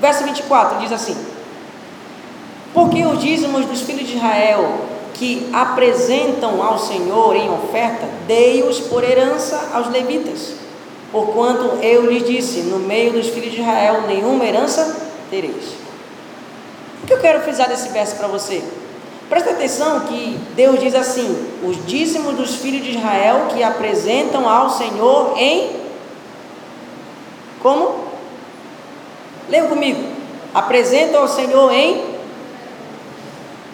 S1: Verso 24 diz assim: Porque os dízimos dos filhos de Israel que apresentam ao Senhor em oferta, dei-os por herança aos levitas. Porquanto eu lhes disse: No meio dos filhos de Israel, nenhuma herança tereis. O que eu quero frisar desse verso para você? Presta atenção que Deus diz assim: os dízimos dos filhos de Israel que apresentam ao Senhor em. Como? Leia comigo. Apresentam ao Senhor em.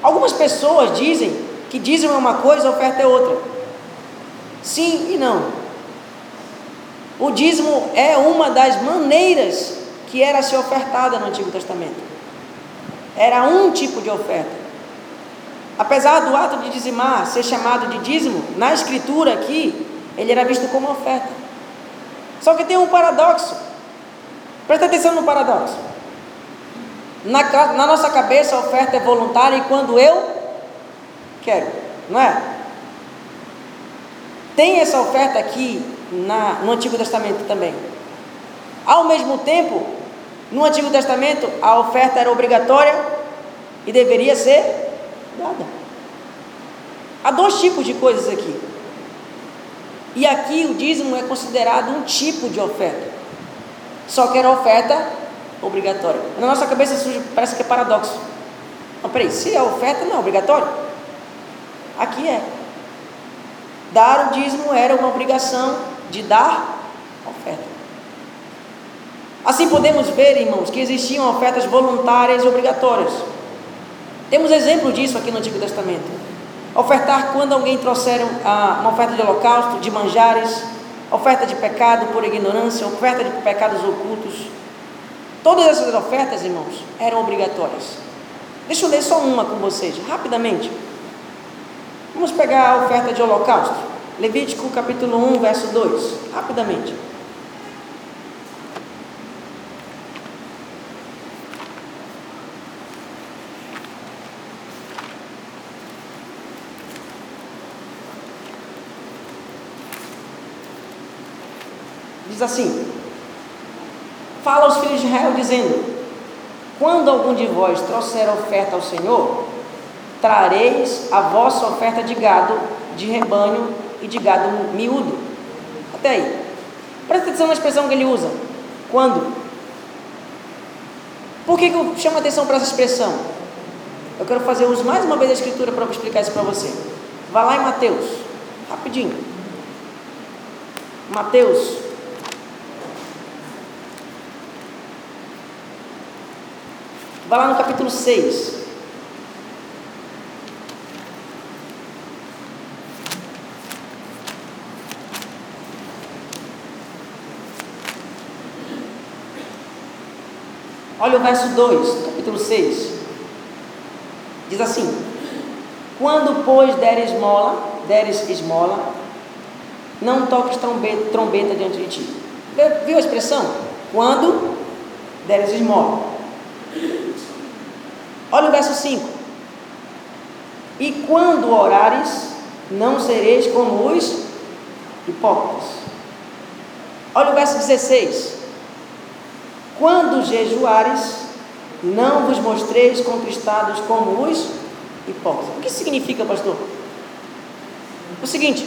S1: Algumas pessoas dizem que dízimo é uma coisa, oferta é outra. Sim e não. O dízimo é uma das maneiras que era ser ofertada no Antigo Testamento. Era um tipo de oferta. Apesar do ato de dizimar ser chamado de dízimo, na escritura aqui, ele era visto como oferta. Só que tem um paradoxo. Presta atenção no paradoxo. Na, na nossa cabeça a oferta é voluntária e quando eu quero, não é? Tem essa oferta aqui na, no Antigo Testamento também. Ao mesmo tempo, no Antigo Testamento, a oferta era obrigatória e deveria ser Nada. Há dois tipos de coisas aqui. E aqui o dízimo é considerado um tipo de oferta. Só que era oferta obrigatória. Na nossa cabeça surge, parece que é paradoxo. Não, peraí, se é oferta, não é obrigatório? Aqui é. Dar o dízimo era uma obrigação de dar oferta. Assim podemos ver, irmãos, que existiam ofertas voluntárias e obrigatórias. Temos exemplo disso aqui no Antigo Testamento. Ofertar quando alguém trouxer uma oferta de holocausto, de manjares, oferta de pecado por ignorância, oferta de pecados ocultos. Todas essas ofertas, irmãos, eram obrigatórias. Deixa eu ler só uma com vocês, rapidamente. Vamos pegar a oferta de holocausto. Levítico capítulo 1, verso 2, rapidamente. diz assim: Fala aos filhos de Israel, dizendo: quando algum de vós trouxer oferta ao Senhor, trareis a vossa oferta de gado, de rebanho e de gado miúdo. Até aí. Presta atenção na expressão que ele usa. Quando? Por que, que eu chamo atenção para essa expressão? Eu quero fazer uso mais uma vez da escritura para explicar isso para você. Vá lá em Mateus, rapidinho. Mateus. Vá lá no capítulo 6. Olha o verso 2, capítulo 6. Diz assim: Quando, pois, deres esmola, deres esmola, não toques trombeta, trombeta diante de ti. Viu a expressão? Quando deres esmola. Olha o verso 5. E quando orares, não sereis como os hipócritas. Olha o verso 16. Quando jejuares, não vos mostreis contristados como os hipócritas. O que significa, pastor? O seguinte,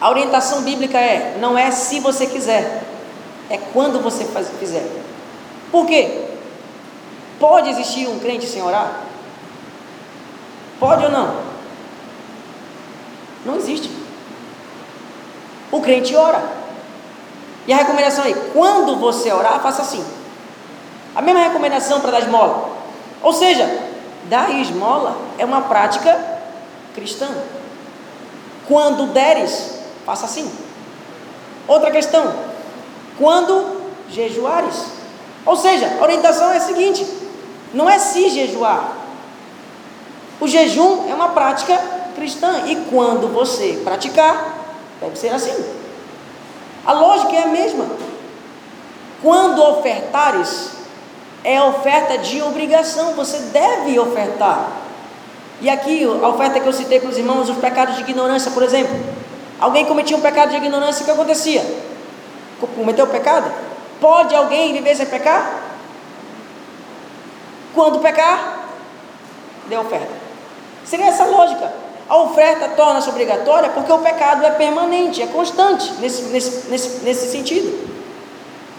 S1: a orientação bíblica é: não é se você quiser, é quando você faz, fizer. Por quê? Pode existir um crente sem orar? Pode ou não? Não existe. O crente ora. E a recomendação é: quando você orar, faça assim. A mesma recomendação para dar esmola. Ou seja, dar esmola é uma prática cristã. Quando deres, Faça assim. Outra questão: quando jejuares? Ou seja, a orientação é a seguinte: não é se jejuar. O jejum é uma prática cristã e quando você praticar, deve ser assim. A lógica é a mesma. Quando ofertares, é oferta de obrigação, você deve ofertar. E aqui, a oferta que eu citei para os irmãos, os pecados de ignorância, por exemplo. Alguém cometia um pecado de ignorância, o que acontecia? Cometeu o pecado? Pode alguém viver sem pecar? Quando pecar, dê oferta. Seria essa lógica. A oferta torna-se obrigatória porque o pecado é permanente, é constante nesse, nesse, nesse, nesse sentido.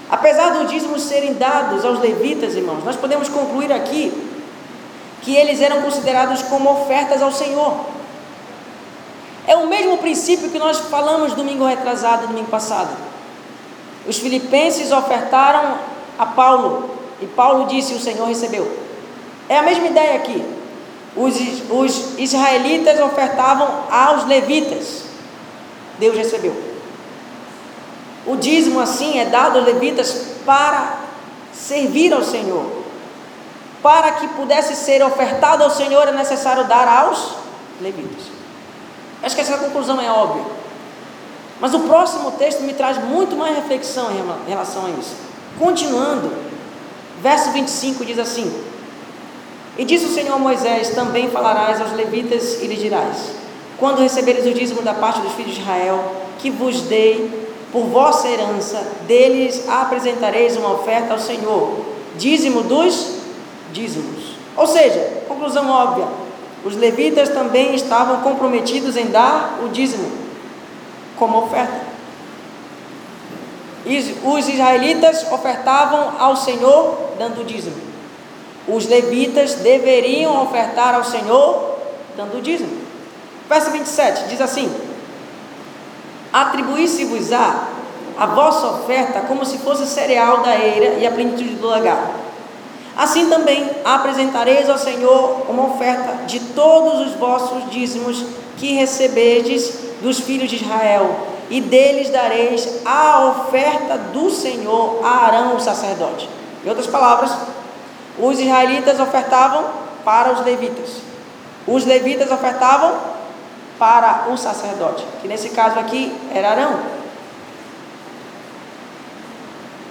S1: Apesar dos dízimos serem dados aos levitas, irmãos, nós podemos concluir aqui que eles eram considerados como ofertas ao Senhor. É o mesmo princípio que nós falamos domingo retrasado, domingo passado. Os filipenses ofertaram a Paulo e Paulo disse: O Senhor recebeu. É a mesma ideia aqui. Os, os israelitas ofertavam aos levitas, Deus recebeu. O dízimo, assim, é dado aos levitas para servir ao Senhor. Para que pudesse ser ofertado ao Senhor, é necessário dar aos levitas. Acho que essa conclusão é óbvia. Mas o próximo texto me traz muito mais reflexão em relação a isso. Continuando, verso 25 diz assim: E disse o Senhor Moisés: Também falarás aos levitas e lhes dirás: Quando receberes o dízimo da parte dos filhos de Israel, que vos dei por vossa herança, deles apresentareis uma oferta ao Senhor, dízimo dos dízimos. Ou seja, conclusão óbvia: os levitas também estavam comprometidos em dar o dízimo como oferta. Os israelitas ofertavam ao Senhor dando o dízimo. Os levitas deveriam ofertar ao Senhor dando dízimo. Verso 27 diz assim: Atribuí-se-vos-á a vossa oferta como se fosse cereal da eira e a plenitude do lagar Assim também apresentareis ao Senhor uma oferta de todos os vossos dízimos que recebedes dos filhos de Israel, e deles dareis a oferta do Senhor a Arão, o sacerdote. Em outras palavras, os israelitas ofertavam para os levitas, os levitas ofertavam para o sacerdote, que nesse caso aqui era Arão.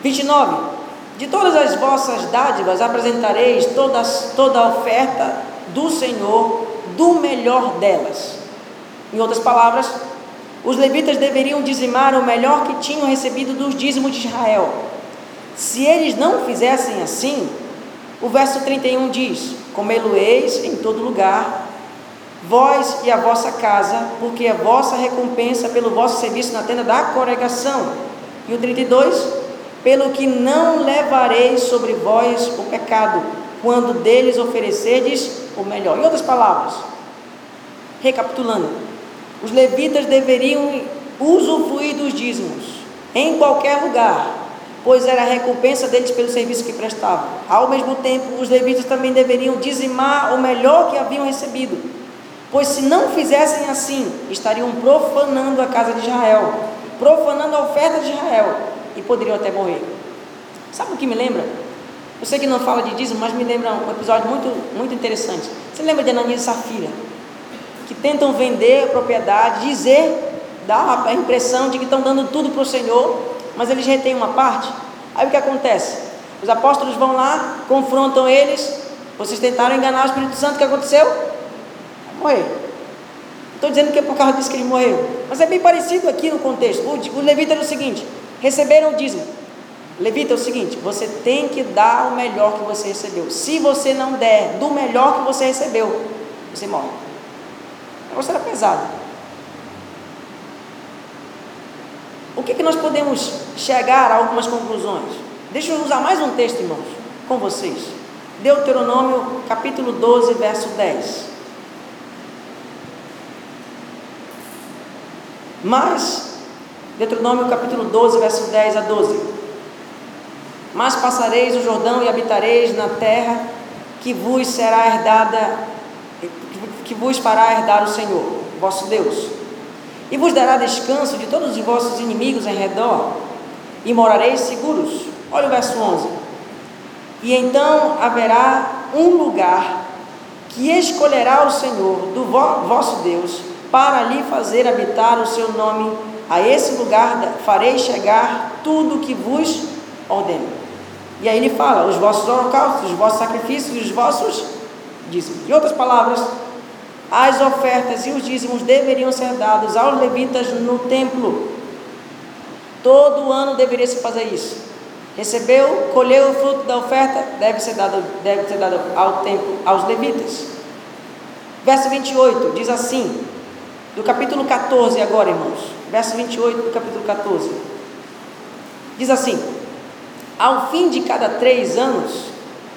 S1: 29. De todas as vossas dádivas apresentareis toda, toda a oferta do Senhor, do melhor delas. Em outras palavras, os levitas deveriam dizimar o melhor que tinham recebido dos dízimos de Israel. Se eles não fizessem assim, O verso 31 diz: Comê-lo-eis em todo lugar, vós e a vossa casa, porque a vossa recompensa pelo vosso serviço na tenda da congregação. E o 32: Pelo que não levareis sobre vós o pecado, quando deles oferecerdes o melhor. Em outras palavras, recapitulando, os levitas deveriam usufruir dos dízimos em qualquer lugar, pois era a recompensa deles pelo serviço que prestavam. Ao mesmo tempo, os levitas também deveriam dizimar o melhor que haviam recebido, pois se não fizessem assim, estariam profanando a casa de Israel, profanando a oferta de Israel e poderiam até morrer. Sabe o que me lembra? Eu sei que não fala de dízimo, mas me lembra um episódio muito, muito interessante. Você lembra de Ananias e Safira? Que tentam vender a propriedade, dizer, dar a impressão de que estão dando tudo para o Senhor, mas eles retêm uma parte. Aí o que acontece? Os apóstolos vão lá, confrontam eles. Vocês tentaram enganar o Espírito Santo, o que aconteceu? Morreu. Estou dizendo que é por causa disso que ele morreu. Mas é bem parecido aqui no contexto. O, o levita era o seguinte: receberam o dízimo. Levita é o seguinte: você tem que dar o melhor que você recebeu. Se você não der do melhor que você recebeu, você morre. O negócio era pesado. O que, que nós podemos chegar a algumas conclusões? Deixa eu usar mais um texto, irmãos, com vocês. Deuteronômio capítulo 12, verso 10. Mas, Deuteronômio capítulo 12, verso 10 a 12. Mas passareis o Jordão e habitareis na terra que vos será herdada, que vos fará herdar o Senhor, vosso Deus e vos dará descanso de todos os vossos inimigos em redor, e morareis seguros. Olha o verso 11. E então haverá um lugar que escolherá o Senhor, do vosso Deus, para ali fazer habitar o seu nome. A esse lugar farei chegar tudo o que vos ordeno. E aí ele fala: os vossos holocaustos, os vossos sacrifícios, os vossos dízimos. Em outras palavras, as ofertas e os dízimos deveriam ser dados aos levitas no templo. Todo ano deveria se fazer isso. Recebeu, colheu o fruto da oferta, deve ser dado, deve ser dado ao templo, aos levitas. Verso 28 diz assim, do capítulo 14 agora, irmãos. Verso 28 do capítulo 14. Diz assim: Ao fim de cada três anos,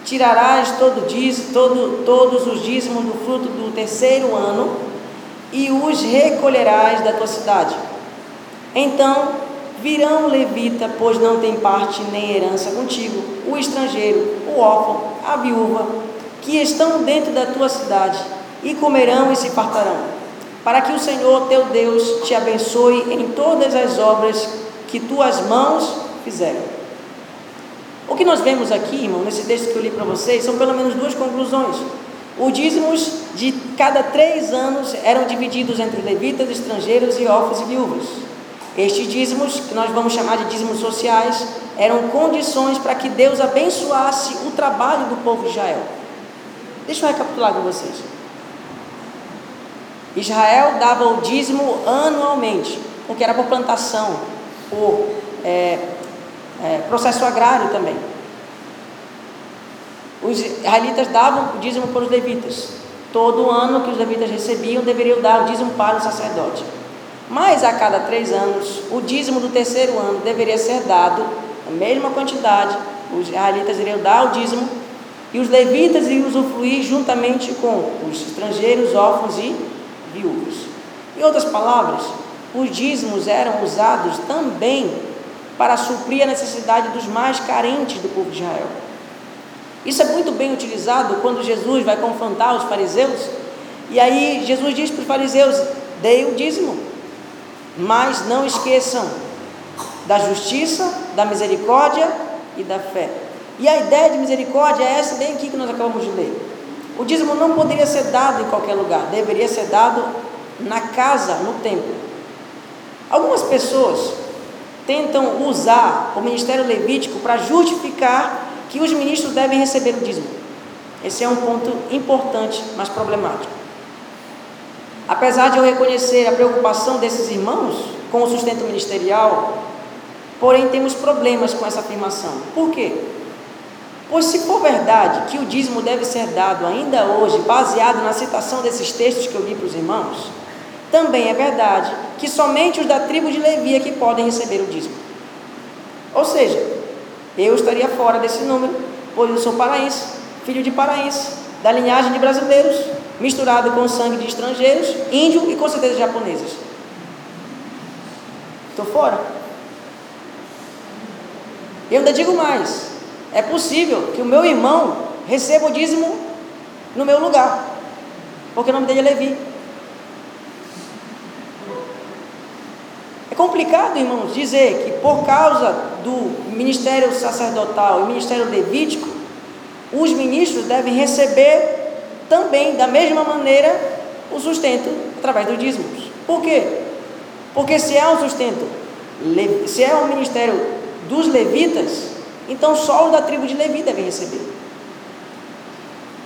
S1: tirarás todo diz, todo, todos os dízimos do fruto do terceiro ano e os recolherás da tua cidade. Então virão o levita, pois não tem parte nem herança contigo, o estrangeiro, o órfão, a viúva, que estão dentro da tua cidade, e comerão e se fartarão, para que o Senhor teu Deus te abençoe em todas as obras que tuas mãos fizeram. O que nós vemos aqui, irmão, nesse texto que eu li para vocês, são pelo menos duas conclusões. Os dízimos de cada três anos eram divididos entre levitas, estrangeiros e órfãos e viúvas. Estes dízimos, que nós vamos chamar de dízimos sociais, eram condições para que Deus abençoasse o trabalho do povo de Israel. Deixa eu recapitular com vocês. Israel dava o dízimo anualmente, porque era por plantação, por é, é, processo agrário também. Os israelitas davam o dízimo para os levitas. Todo ano que os levitas recebiam, deveriam dar o dízimo para o sacerdote. Mas a cada três anos, o dízimo do terceiro ano deveria ser dado, a mesma quantidade, os israelitas iriam dar o dízimo, e os levitas iriam usufruir juntamente com os estrangeiros, órfãos e viúvos. Em outras palavras, os dízimos eram usados também para suprir a necessidade dos mais carentes do povo de Israel. Isso é muito bem utilizado quando Jesus vai confrontar os fariseus, e aí Jesus diz para os fariseus: dei o dízimo, mas não esqueçam da justiça, da misericórdia e da fé. E a ideia de misericórdia é essa bem aqui que nós acabamos de ler. O dízimo não poderia ser dado em qualquer lugar, deveria ser dado na casa, no templo. Algumas pessoas tentam usar o ministério levítico para justificar que os ministros devem receber o dízimo. Esse é um ponto importante, mas problemático. Apesar de eu reconhecer a preocupação desses irmãos com o sustento ministerial, porém temos problemas com essa afirmação. Por quê? Pois se for verdade que o dízimo deve ser dado ainda hoje, baseado na citação desses textos que eu li para os irmãos, também é verdade que somente os da tribo de Levi é que podem receber o dízimo. Ou seja, eu estaria fora desse número, pois eu sou paraense, filho de paraense, da linhagem de brasileiros, misturado com sangue de estrangeiros, índio e com certeza japoneses. Estou fora. Eu ainda digo mais: é possível que o meu irmão receba o dízimo no meu lugar, porque o nome dele é Levi. Complicado, irmãos, dizer que por causa do ministério sacerdotal e ministério levítico, os ministros devem receber também, da mesma maneira, o sustento através dos dízimos. Por quê? Porque se é um sustento, se é um ministério dos levitas, então só os da tribo de Levi devem receber.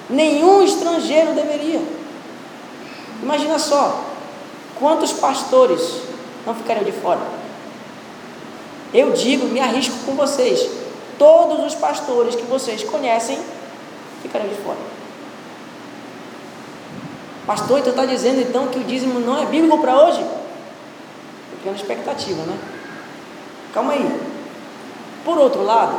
S1: Nenhum estrangeiro deveria. Imagina só, quantos pastores não ficariam de fora. Eu digo, me arrisco com vocês, todos os pastores que vocês conhecem ficariam de fora. Pastor, então está dizendo então que o dízimo não é bíblico para hoje? Pequena expectativa, né? Calma aí. Por outro lado,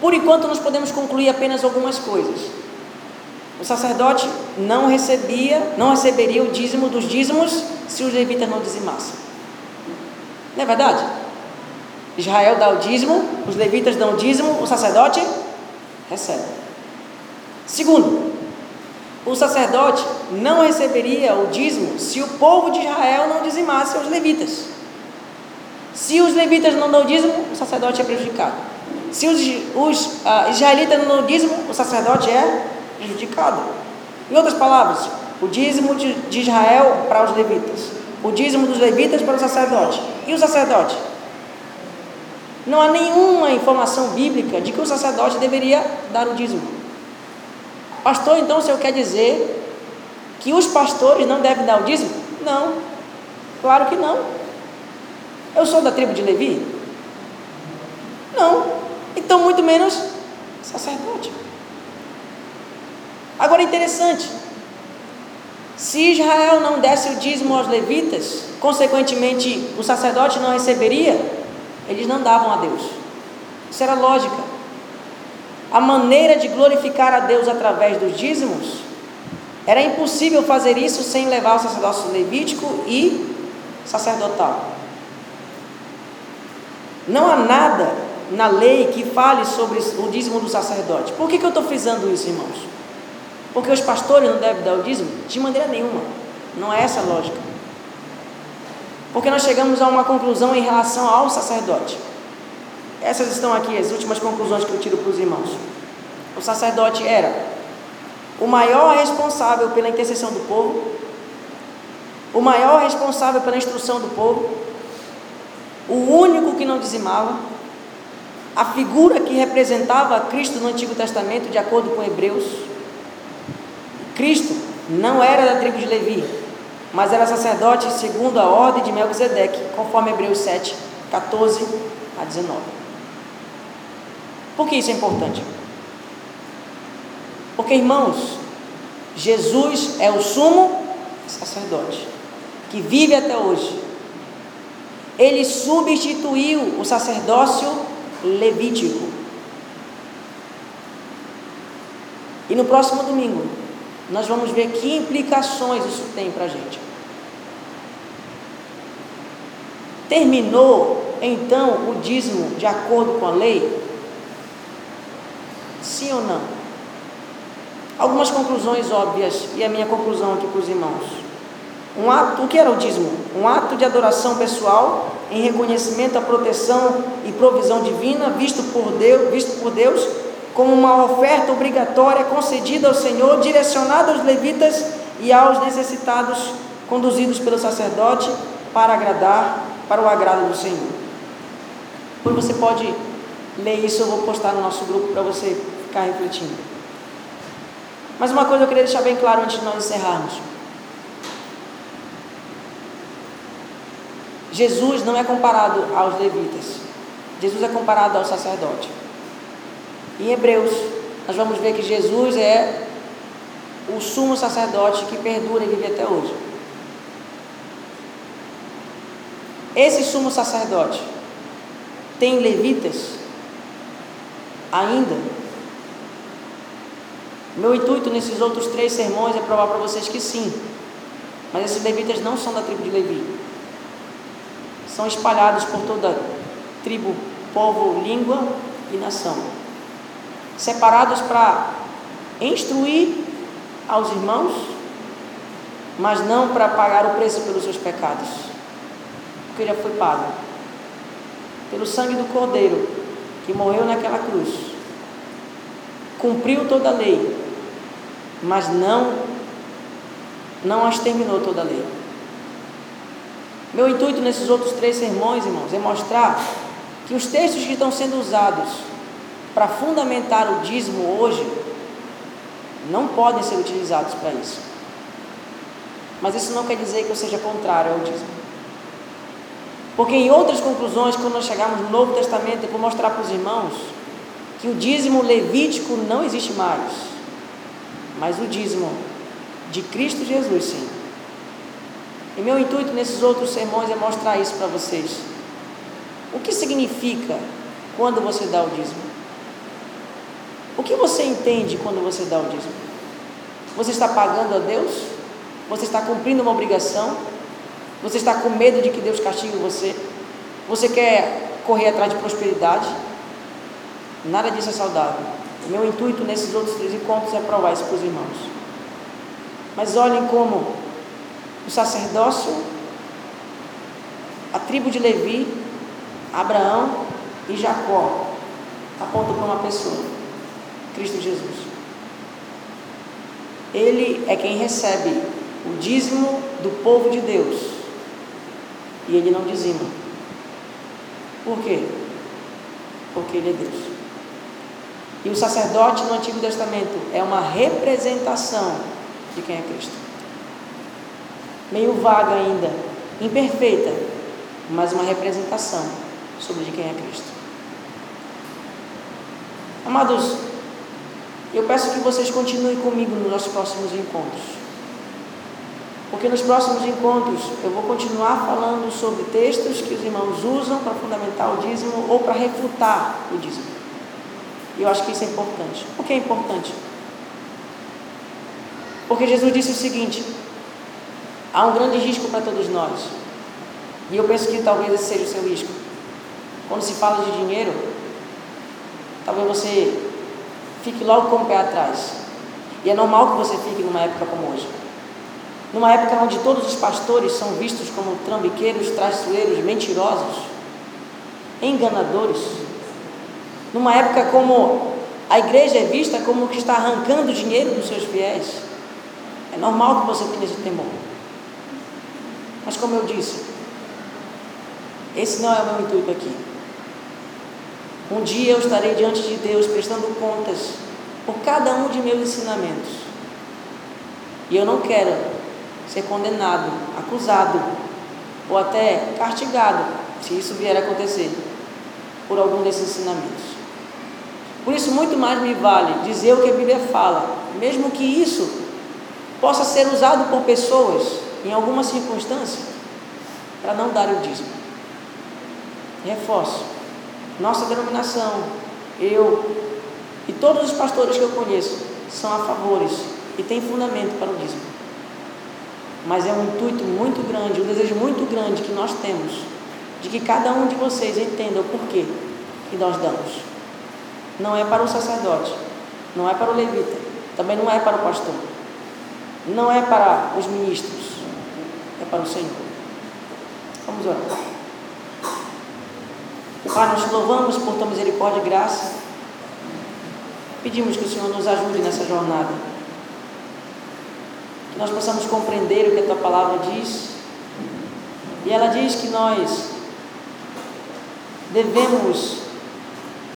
S1: por enquanto nós podemos concluir apenas algumas coisas. O sacerdote não recebia, não receberia o dízimo dos dízimos se os levitas não dizimassem. Não é verdade? Israel dá o dízimo, os levitas dão o dízimo, o sacerdote recebe. Segundo, o sacerdote não receberia o dízimo se o povo de Israel não dizimasse os levitas. Se os levitas não dão o dízimo, o sacerdote é prejudicado. Se os, os uh, israelitas não dão o dízimo, o sacerdote é prejudicado. Em outras palavras, o dízimo de Israel para os levitas, o dízimo dos levitas para o sacerdote. E o sacerdote? Não há nenhuma informação bíblica de que o sacerdote deveria dar o dízimo. Pastor, então o senhor quer dizer que os pastores não devem dar o dízimo? Não, claro que não. Eu sou da tribo de Levi? Não, então muito menos sacerdote. Agora é interessante, se Israel não desse o dízimo aos levitas, consequentemente o sacerdote não receberia, eles não davam a Deus. Isso era lógica. A maneira de glorificar a Deus através dos dízimos era impossível fazer isso sem levar o sacerdócio levítico e sacerdotal. Não há nada na lei que fale sobre o dízimo do sacerdote. Por que, que eu estou frisando isso, irmãos? Porque os pastores não devem dar o dízimo? De maneira nenhuma. Não é essa a lógica. Porque nós chegamos a uma conclusão em relação ao sacerdote. Essas estão aqui as últimas conclusões que eu tiro para os irmãos. O sacerdote era o maior responsável pela intercessão do povo, o maior responsável pela instrução do povo, o único que não dizimava, a figura que representava Cristo no Antigo Testamento, de acordo com Hebreus, Cristo não era da tribo de Levi, mas era sacerdote segundo a ordem de Melquisedeque, conforme Hebreus 7, 14 a 19. Por que isso é importante? Porque, irmãos, Jesus é o sumo sacerdote, que vive até hoje. Ele substituiu o sacerdócio levítico. E no próximo domingo, nós vamos ver que implicações isso tem para a gente. Terminou então o dízimo de acordo com a lei? Sim ou não? Algumas conclusões óbvias e a minha conclusão aqui para os irmãos. Um ato, o que era o dízimo? Um ato de adoração pessoal em reconhecimento à proteção e provisão divina visto por Deus, visto por Deus como uma oferta obrigatória concedida ao Senhor, direcionada aos levitas e aos necessitados, conduzidos pelo sacerdote para agradar, para o agrado do Senhor. Depois você pode ler isso, eu vou postar no nosso grupo para você ficar refletindo. Mas uma coisa eu queria deixar bem claro antes de nós encerrarmos. Jesus não é comparado aos levitas. Jesus é comparado ao sacerdote. Em Hebreus, nós vamos ver que Jesus é o sumo sacerdote que perdura e vive até hoje. Esse sumo sacerdote tem levitas ainda. Meu intuito nesses outros três sermões é provar para vocês que sim, mas esses levitas não são da tribo de Levi, são espalhados por toda tribo, povo, língua e nação, separados para instruir aos irmãos, mas não para pagar o preço pelos seus pecados, porque já foi pago. Pelo sangue do Cordeiro que morreu naquela cruz, cumpriu toda a lei, mas não não as terminou toda a lei. Meu intuito nesses outros três sermões, irmãos, é mostrar que os textos que estão sendo usados para fundamentar o dízimo hoje não podem ser utilizados para isso. Mas isso não quer dizer que eu seja contrário ao dízimo. Porque em outras conclusões, quando nós chegarmos no Novo Testamento, eu vou mostrar para os irmãos que o dízimo levítico não existe mais, mas o dízimo de Cristo Jesus, sim. E meu intuito nesses outros sermões é mostrar isso para vocês. O que significa quando você dá o dízimo? O que você entende quando você dá o dízimo? Você está pagando a Deus? Você está cumprindo uma obrigação? Você está com medo de que Deus castigue você? Você quer correr atrás de prosperidade? Nada disso é saudável. Meu intuito nesses outros três encontros é provar isso para os irmãos. Mas olhem como o sacerdócio, a tribo de Levi, Abraão e Jacó apontam para uma pessoa. Cristo Jesus. Ele é quem recebe o dízimo do povo de Deus e ele não dizima. Por quê? Porque ele é Deus. E o sacerdote no Antigo Testamento é uma representação de quem é Cristo. Meio vaga ainda, imperfeita, mas uma representação sobre de quem é Cristo. Amados, eu peço que vocês continuem comigo nos próximos encontros. Porque nos próximos encontros eu vou continuar falando sobre textos que os irmãos usam para fundamentar o dízimo ou para refutar o dízimo. E eu acho que isso é importante. Por que é importante? Porque Jesus disse o seguinte: há um grande risco para todos nós. E eu penso que talvez esse seja o seu risco. Quando se fala de dinheiro, talvez você fique logo com o pé atrás. E é normal que você fique numa época como hoje. Numa época onde todos os pastores são vistos como trambiqueiros, traiçoeiros, mentirosos, enganadores. Numa época como a igreja é vista como que está arrancando dinheiro dos seus fiéis. É normal que você tenha esse temor. Mas como eu disse, esse não é o meu intuito aqui. Um dia eu estarei diante de Deus prestando contas por cada um de meus ensinamentos. E eu não quero ser condenado, acusado ou até castigado, se isso vier a acontecer, por algum desses ensinamentos. Por isso, muito mais me vale dizer o que a Bíblia fala, mesmo que isso possa ser usado por pessoas em alguma circunstância para não dar o dízimo. Reforço nossa denominação, eu e todos os pastores que eu conheço são a favores e têm fundamento para o dízimo. Mas é um intuito muito grande, um desejo muito grande que nós temos de que cada um de vocês entenda o porquê que nós damos. Não é para o sacerdote, não é para o levita, também não é para o pastor, não é para os ministros, é para o Senhor. Vamos orar. Pai, nós te louvamos por tua misericórdia e graça. Pedimos que o Senhor nos ajude nessa jornada. Que nós possamos compreender o que a tua palavra diz. E ela diz que nós devemos